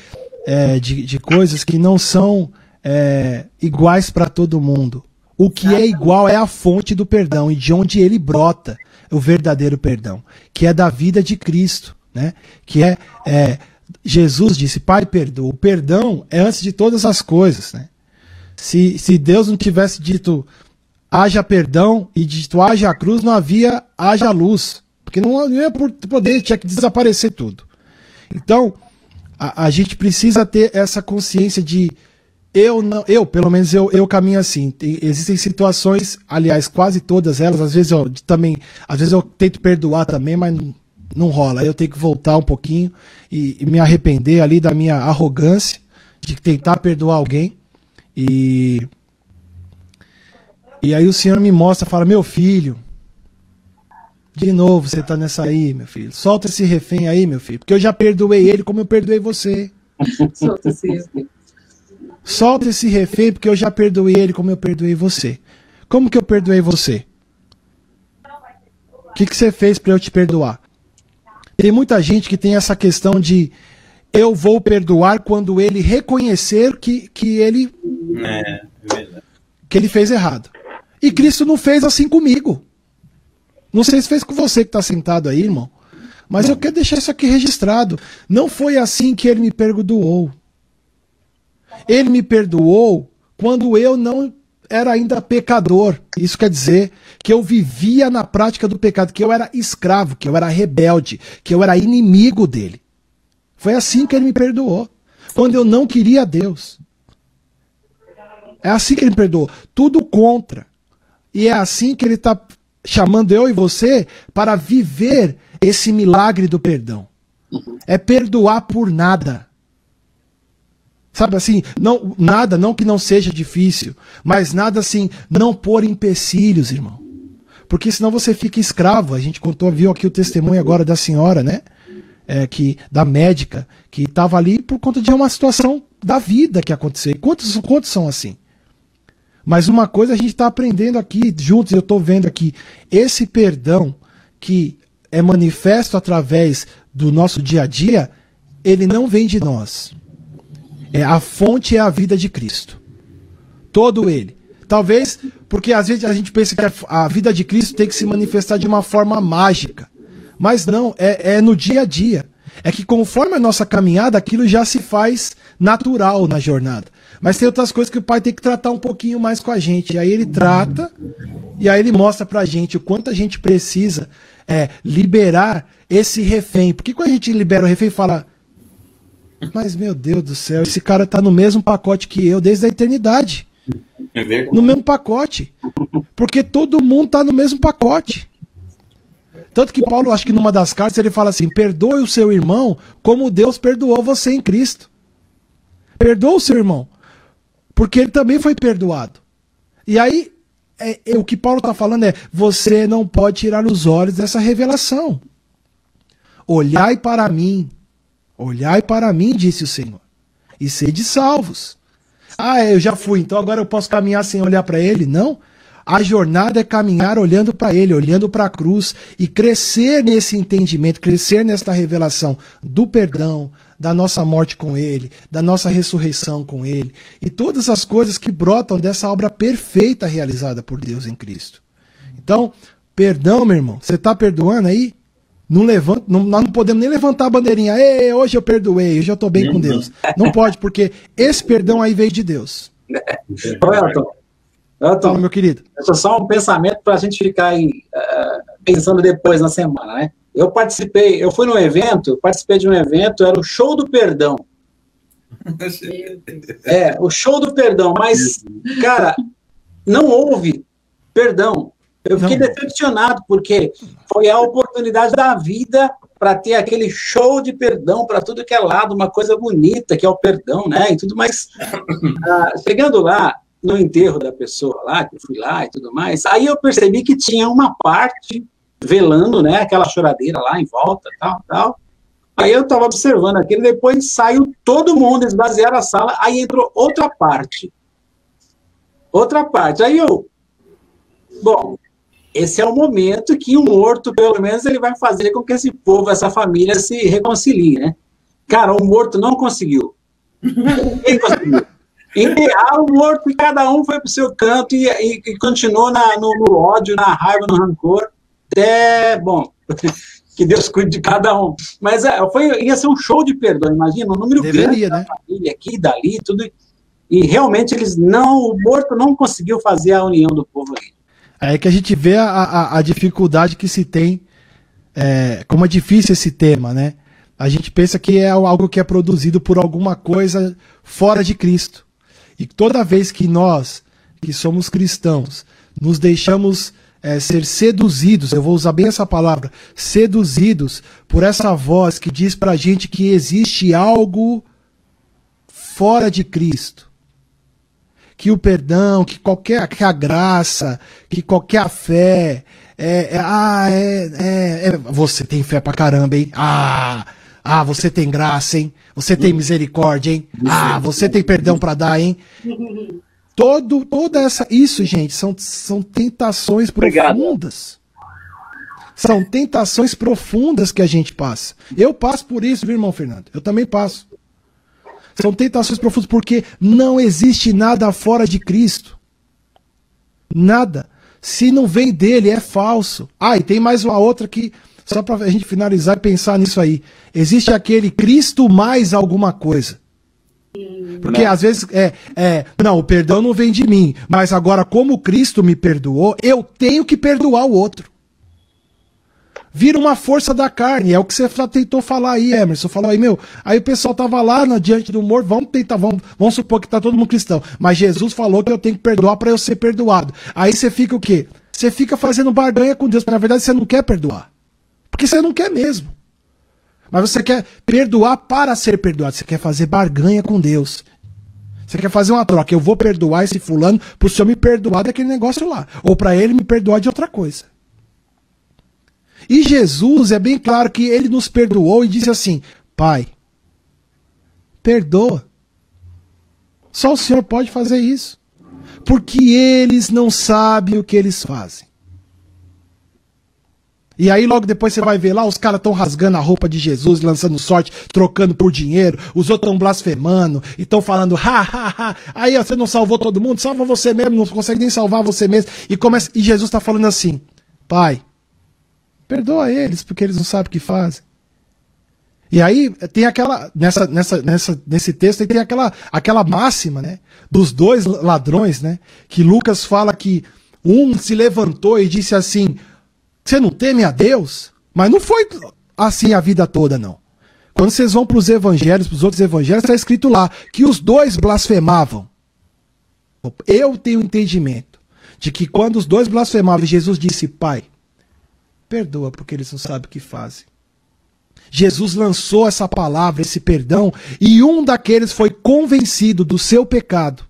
é, de, de coisas que não são é, iguais para todo mundo. O que é igual é a fonte do perdão e de onde ele brota o verdadeiro perdão, que é da vida de Cristo, né? Que é, é Jesus disse, Pai, perdoa. O perdão é antes de todas as coisas. Né? Se, se Deus não tivesse dito haja perdão e dito haja cruz, não havia haja luz. Porque não, ia poder, tinha que desaparecer tudo. Então, a, a gente precisa ter essa consciência de eu não, eu, pelo menos eu, eu caminho assim. Tem, existem situações, aliás, quase todas elas, às vezes eu também, às vezes eu tento perdoar também, mas não, não rola. Eu tenho que voltar um pouquinho e, e, me arrepender ali da minha arrogância de tentar perdoar alguém. E e aí o Senhor me mostra, fala: "Meu filho, de novo você tá nessa aí, meu filho. Solta esse refém aí, meu filho, porque eu já perdoei ele como eu perdoei você." Solta esse refém. Solta esse refém porque eu já perdoei ele como eu perdoei você. Como que eu perdoei você? O que, que você fez para eu te perdoar? Tem muita gente que tem essa questão de eu vou perdoar quando ele reconhecer que, que ele é, que ele fez errado. E Cristo não fez assim comigo. Não sei se fez com você que está sentado aí, irmão. Mas eu quero deixar isso aqui registrado. Não foi assim que ele me perdoou. Ele me perdoou quando eu não era ainda pecador. Isso quer dizer que eu vivia na prática do pecado, que eu era escravo, que eu era rebelde, que eu era inimigo dele. Foi assim que ele me perdoou. Quando eu não queria Deus. É assim que ele me perdoou. Tudo contra. E é assim que ele está chamando eu e você para viver esse milagre do perdão. É perdoar por nada. Sabe assim, não, nada, não que não seja difícil, mas nada assim, não pôr empecilhos, irmão. Porque senão você fica escravo. A gente contou, viu aqui o testemunho agora da senhora, né? É, que da médica que estava ali por conta de uma situação da vida que aconteceu. Quantos, quantos são assim? Mas uma coisa a gente está aprendendo aqui juntos, eu estou vendo aqui, esse perdão que é manifesto através do nosso dia a dia, ele não vem de nós. É a fonte é a vida de Cristo. Todo ele. Talvez porque às vezes a gente pensa que a vida de Cristo tem que se manifestar de uma forma mágica. Mas não, é, é no dia a dia. É que conforme a nossa caminhada, aquilo já se faz natural na jornada. Mas tem outras coisas que o pai tem que tratar um pouquinho mais com a gente. E aí ele trata, e aí ele mostra pra gente o quanto a gente precisa é, liberar esse refém. Porque quando a gente libera o refém, fala. Mas meu Deus do céu, esse cara tá no mesmo pacote que eu desde a eternidade. É no mesmo pacote. Porque todo mundo tá no mesmo pacote. Tanto que Paulo, acho que numa das cartas, ele fala assim: perdoe o seu irmão como Deus perdoou você em Cristo. Perdoa o seu irmão porque ele também foi perdoado. E aí, é, é, o que Paulo está falando é: você não pode tirar os olhos dessa revelação. Olhai para mim, olhai para mim, disse o Senhor, e sede salvos. Ah, eu já fui, então agora eu posso caminhar sem olhar para ele? Não. A jornada é caminhar olhando para Ele, olhando para a cruz e crescer nesse entendimento, crescer nesta revelação do perdão, da nossa morte com Ele, da nossa ressurreição com Ele e todas as coisas que brotam dessa obra perfeita realizada por Deus em Cristo. Então, perdão, meu irmão, você está perdoando aí? Não levanta, não, nós não podemos nem levantar a bandeirinha. Ei, hoje eu perdoei, hoje eu estou bem com Deus. Não pode, porque esse perdão aí veio de Deus. Elton, Elton, meu querido. É só um pensamento para a gente ficar aí, uh, pensando depois na semana, né? Eu participei, eu fui num evento, participei de um evento, era o Show do Perdão. É, o Show do Perdão, mas, cara, não houve perdão. Eu fiquei não. decepcionado, porque foi a oportunidade da vida para ter aquele show de perdão para tudo que é lado, uma coisa bonita que é o perdão, né? E tudo mais. Ah, chegando lá, no enterro da pessoa lá, que eu fui lá e tudo mais, aí eu percebi que tinha uma parte velando, né, aquela choradeira lá em volta, tal, tal. Aí eu estava observando aquilo, depois saiu todo mundo, esvaziaram a sala, aí entrou outra parte. Outra parte. Aí eu, bom, esse é o momento que o morto, pelo menos, ele vai fazer com que esse povo, essa família se reconcilie, né? Cara, o morto não conseguiu. Ninguém conseguiu enterraram o morto e cada um foi para o seu canto e, e, e continuou na, no, no, ódio, na raiva, no rancor. Até, bom, que Deus cuide de cada um. Mas é, foi, ia ser um show de perdão, imagina, um número Deveria, grande né? família, aqui, dali, tudo. E realmente eles não, o morto não conseguiu fazer a união do povo ali. É que a gente vê a, a, a dificuldade que se tem, é, como é difícil esse tema, né? A gente pensa que é algo que é produzido por alguma coisa fora de Cristo. E toda vez que nós, que somos cristãos, nos deixamos é, ser seduzidos, eu vou usar bem essa palavra, seduzidos por essa voz que diz pra gente que existe algo fora de Cristo. Que o perdão, que qualquer que a graça, que qualquer fé, é, é ah, é, é, é, você tem fé pra caramba, hein? Ah, ah, você tem graça, hein? Você tem misericórdia, hein? Ah, você tem perdão para dar, hein? Todo, toda essa. Isso, gente, são, são tentações profundas. São tentações profundas que a gente passa. Eu passo por isso, viu, irmão Fernando? Eu também passo. São tentações profundas porque não existe nada fora de Cristo. Nada. Se não vem dele, é falso. Ah, e tem mais uma outra que só para a gente finalizar e pensar nisso aí. Existe aquele Cristo mais alguma coisa. Porque não. às vezes é, é, não, o perdão não vem de mim, mas agora como Cristo me perdoou, eu tenho que perdoar o outro. Vira uma força da carne, é o que você tentou falar aí, Emerson. Falou aí, meu. Aí o pessoal tava lá no, diante do morto, vamos tentar, vamos, vamos supor que tá todo mundo cristão. Mas Jesus falou que eu tenho que perdoar para eu ser perdoado. Aí você fica o quê? Você fica fazendo barganha com Deus, porque na verdade você não quer perdoar. Porque você não quer mesmo. Mas você quer perdoar para ser perdoado. Você quer fazer barganha com Deus. Você quer fazer uma troca. Eu vou perdoar esse fulano pro senhor me perdoar daquele negócio lá. Ou para ele me perdoar de outra coisa. E Jesus é bem claro que ele nos perdoou e disse assim: Pai, perdoa. Só o Senhor pode fazer isso. Porque eles não sabem o que eles fazem. E aí logo depois você vai ver lá, os caras estão rasgando a roupa de Jesus, lançando sorte, trocando por dinheiro, os outros estão blasfemando e estão falando, ha, ha, ha, aí você não salvou todo mundo, salva você mesmo, não consegue nem salvar você mesmo. E, começa, e Jesus está falando assim, pai, perdoa eles, porque eles não sabem o que fazem. E aí tem aquela, nessa, nessa, nessa, nesse texto tem aquela, aquela máxima, né, dos dois ladrões, né, que Lucas fala que um se levantou e disse assim, você não teme a Deus? Mas não foi assim a vida toda, não. Quando vocês vão para os evangelhos, para os outros evangelhos, está escrito lá que os dois blasfemavam. Eu tenho entendimento de que quando os dois blasfemavam, Jesus disse: Pai, perdoa porque eles não sabem o que fazem. Jesus lançou essa palavra, esse perdão, e um daqueles foi convencido do seu pecado.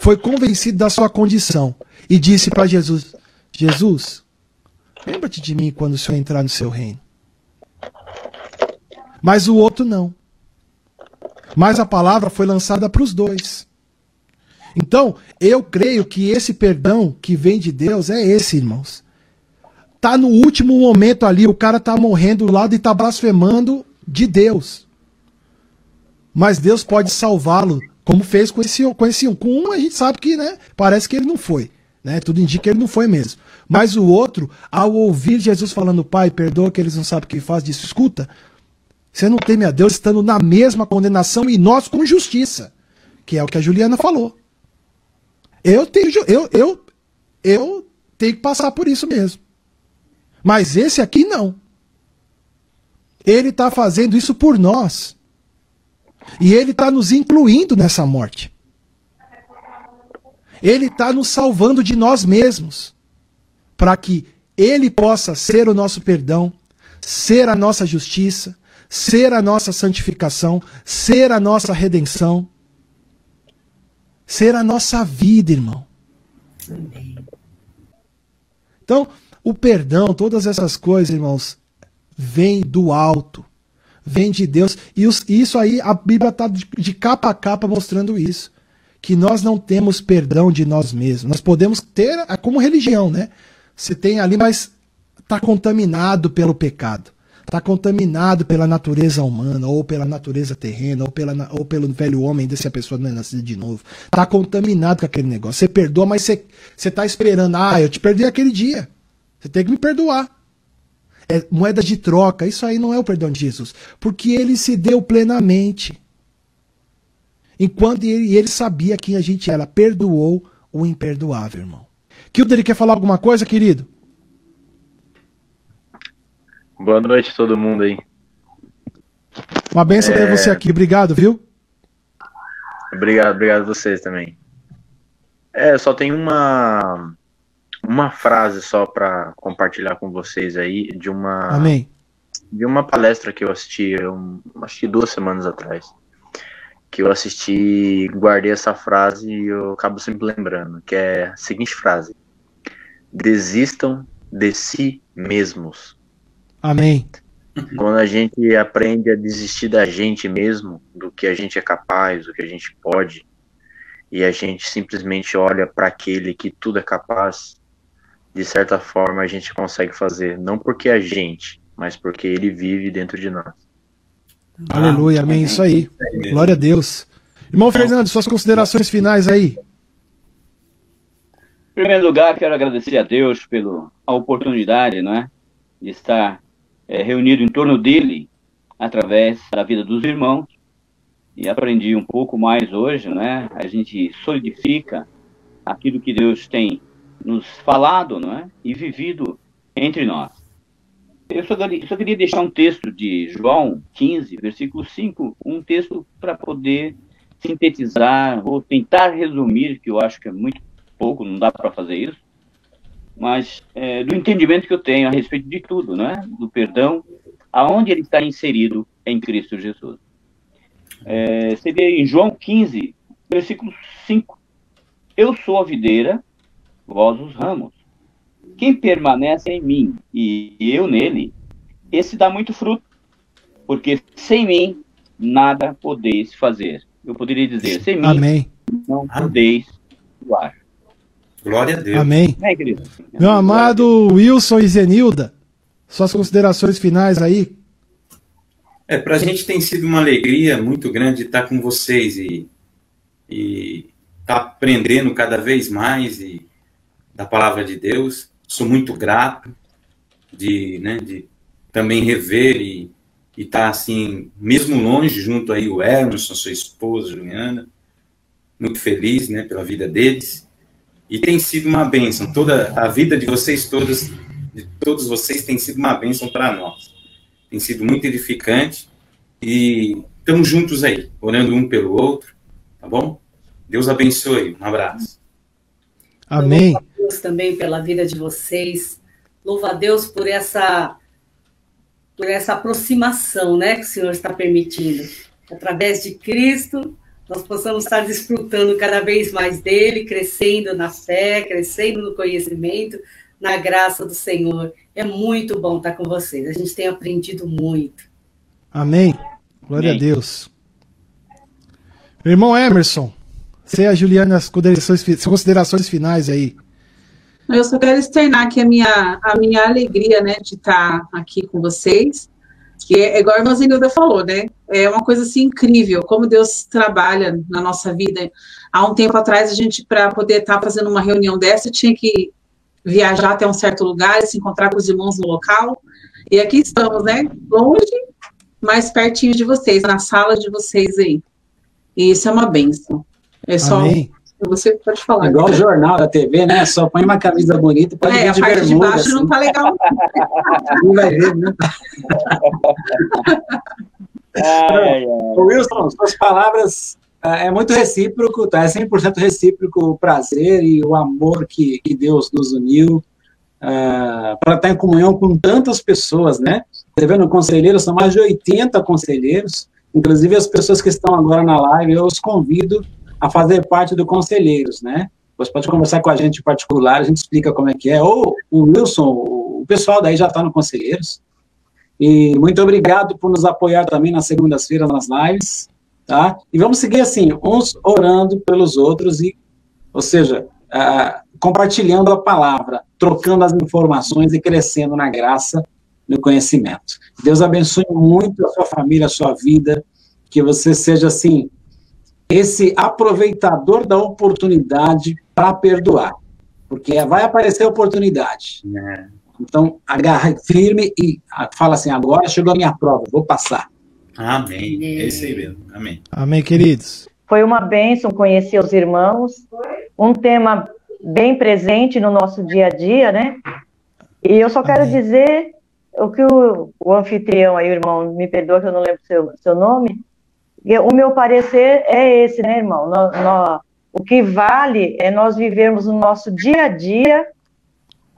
Foi convencido da sua condição e disse para Jesus: Jesus, Lembra-te de mim quando o Senhor entrar no seu reino. Mas o outro não. Mas a palavra foi lançada para os dois. Então, eu creio que esse perdão que vem de Deus é esse, irmãos. Tá no último momento ali, o cara tá morrendo do lado e tá blasfemando de Deus. Mas Deus pode salvá-lo, como fez com esse, com esse um. Com um a gente sabe que, né, parece que ele não foi. Né? Tudo indica que ele não foi mesmo. Mas o outro, ao ouvir Jesus falando, Pai, perdoa que eles não sabem o que faz, disse: escuta, você não teme a Deus estando na mesma condenação e nós com justiça. Que é o que a Juliana falou. Eu tenho, eu, eu, eu tenho que passar por isso mesmo. Mas esse aqui não. Ele está fazendo isso por nós. E ele está nos incluindo nessa morte. Ele está nos salvando de nós mesmos, para que Ele possa ser o nosso perdão, ser a nossa justiça, ser a nossa santificação, ser a nossa redenção, ser a nossa vida, irmão. Então, o perdão, todas essas coisas, irmãos, vem do alto, vem de Deus. E os, isso aí, a Bíblia está de, de capa a capa mostrando isso que nós não temos perdão de nós mesmos. Nós podemos ter como religião, né? Você tem ali, mas está contaminado pelo pecado. Está contaminado pela natureza humana, ou pela natureza terrena, ou, pela, ou pelo velho homem, se a pessoa não é nascida de novo. Está contaminado com aquele negócio. Você perdoa, mas você está esperando. Ah, eu te perdi aquele dia. Você tem que me perdoar. É moeda de troca. Isso aí não é o perdão de Jesus. Porque ele se deu plenamente. Enquanto ele, ele sabia quem a gente era, perdoou o imperdoável, irmão. Kilder, quer falar alguma coisa, querido? Boa noite a todo mundo aí. Uma benção é... ter você aqui, obrigado, viu? Obrigado, obrigado a vocês também. É, só tem uma uma frase só para compartilhar com vocês aí de uma Amém. de uma palestra que eu assisti, eu, acho que duas semanas atrás que eu assisti, guardei essa frase e eu acabo sempre lembrando, que é a seguinte frase: Desistam de si mesmos. Amém. Quando a gente aprende a desistir da gente mesmo, do que a gente é capaz, do que a gente pode, e a gente simplesmente olha para aquele que tudo é capaz, de certa forma a gente consegue fazer, não porque é a gente, mas porque ele vive dentro de nós. Aleluia, amém. Isso aí. Glória a Deus. Irmão Fernando, suas considerações finais aí. Em primeiro lugar, quero agradecer a Deus pela oportunidade não é, de estar é, reunido em torno dele através da vida dos irmãos. E aprendi um pouco mais hoje, né? A gente solidifica aquilo que Deus tem nos falado, não é? E vivido entre nós. Eu só, só, queria deixar um texto de João 15, versículo 5, um texto para poder sintetizar ou tentar resumir, que eu acho que é muito pouco, não dá para fazer isso, mas é, do entendimento que eu tenho a respeito de tudo, né? Do perdão, aonde ele está inserido em Cristo Jesus. É, vê em João 15, versículo 5. Eu sou a videira, vós os ramos. Quem permanece em mim e eu nele, esse dá muito fruto, porque sem mim nada podeis fazer. Eu poderia dizer, sem mim Amém. não podeis doar. Glória a Deus. Amém. É, querido? Meu amado Wilson e Zenilda, suas considerações finais aí. É, para a gente tem sido uma alegria muito grande estar com vocês e e estar aprendendo cada vez mais e da palavra de Deus. Sou muito grato de, né, de também rever e estar assim, mesmo longe, junto aí o Emerson, sua esposa, Juliana, muito feliz, né, pela vida deles. E tem sido uma bênção. Toda a vida de vocês todos, de todos vocês, tem sido uma bênção para nós. Tem sido muito edificante e estamos juntos aí, orando um pelo outro, tá bom? Deus abençoe. Um abraço. Amém. Louva a Deus também pela vida de vocês. Louva a Deus por essa por essa aproximação, né, que o Senhor está permitindo. Através de Cristo, nós possamos estar desfrutando cada vez mais dele, crescendo na fé, crescendo no conhecimento, na graça do Senhor. É muito bom estar com vocês. A gente tem aprendido muito. Amém. Glória Amém. a Deus. Irmão Emerson, você e a Juliana, as considerações, considerações finais aí. Eu só quero externar aqui a minha, a minha alegria, né, de estar aqui com vocês, que é igual a irmã Zenilda falou, né, é uma coisa assim incrível, como Deus trabalha na nossa vida. Há um tempo atrás, a gente, para poder estar fazendo uma reunião dessa, tinha que viajar até um certo lugar e se encontrar com os irmãos no local, e aqui estamos, né, longe, mas pertinho de vocês, na sala de vocês aí. E isso é uma bênção. É só, Amém. você pode falar. Igual o jornal da TV, né? Só põe uma camisa bonita pode É, vir a de parte de baixo não assim. tá legal. Não vai ver, né? Ô, Wilson, suas palavras ah, é muito recíproco, tá? É 100% recíproco o prazer e o amor que, que Deus nos uniu para estar em comunhão com tantas pessoas, né? Você vê no conselheiro, são mais de 80 conselheiros, inclusive as pessoas que estão agora na live, eu os convido a fazer parte do Conselheiros, né? Você pode conversar com a gente em particular, a gente explica como é que é. Ou o Wilson, o pessoal daí já está no Conselheiros. E muito obrigado por nos apoiar também nas segundas-feiras nas lives, tá? E vamos seguir assim, uns orando pelos outros e, ou seja, ah, compartilhando a palavra, trocando as informações e crescendo na graça, no conhecimento. Deus abençoe muito a sua família, a sua vida, que você seja assim esse aproveitador da oportunidade para perdoar, porque vai aparecer oportunidade. É. Então, agarra firme e ah, fala assim: agora chegou a minha prova, vou passar. Amém. É isso aí mesmo. Amém. Amém, queridos. Foi uma bênção conhecer os irmãos, um tema bem presente no nosso dia a dia, né? E eu só quero Amém. dizer o que o, o anfitrião aí, o irmão, me perdoa que eu não lembro seu, seu nome. O meu parecer é esse, né, irmão? Nó- nó- o que vale é nós vivermos no nosso dia a dia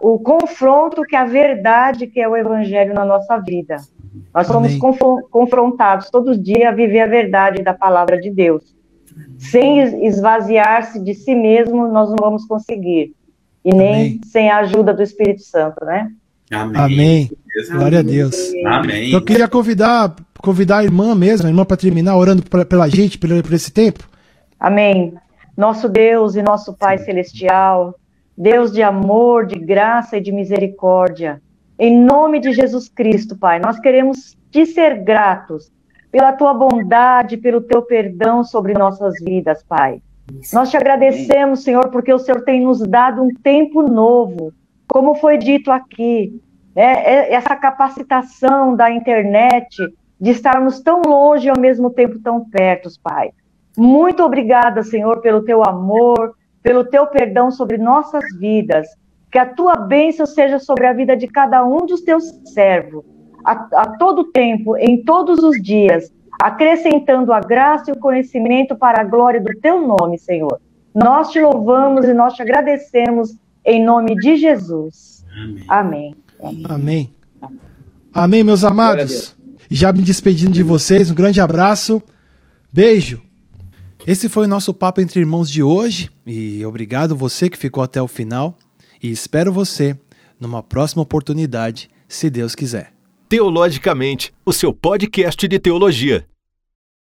o confronto que a verdade que é o evangelho na nossa vida. Nós somos confrontados todos os dias a viver a verdade da palavra de Deus. Sem es- esvaziar-se de si mesmo, nós não vamos conseguir. E nem Amém. sem a ajuda do Espírito Santo, né? Amém. Amém. Glória a Deus. Amém. Eu queria convidar, convidar a irmã mesmo, a irmã para terminar orando pra- pela gente, pelo- por esse tempo. Amém. Nosso Deus e nosso Pai Celestial, Deus de amor, de graça e de misericórdia, em nome de Jesus Cristo, Pai, nós queremos te ser gratos pela tua bondade, pelo teu perdão sobre nossas vidas, Pai. Nós te agradecemos, Senhor, porque o Senhor tem nos dado um tempo novo, como foi dito aqui, né? É- essa capacitação da internet de estarmos tão longe e ao mesmo tempo tão perto, Pai. Muito obrigada, Senhor, pelo teu amor, pelo teu perdão sobre nossas vidas. Que a tua bênção seja sobre a vida de cada um dos teus servos, a, a todo tempo, em todos os dias, acrescentando a graça e o conhecimento para a glória do teu nome, Senhor. Nós te louvamos e nós te agradecemos em nome de Jesus. Amém. Amém. Amém. Amém, meus amados. Já me despedindo de vocês, um grande abraço. Beijo. Esse foi o nosso papo entre irmãos de hoje e obrigado você que ficou até o final e espero você numa próxima oportunidade, se Deus quiser. Teologicamente, o seu podcast de teologia.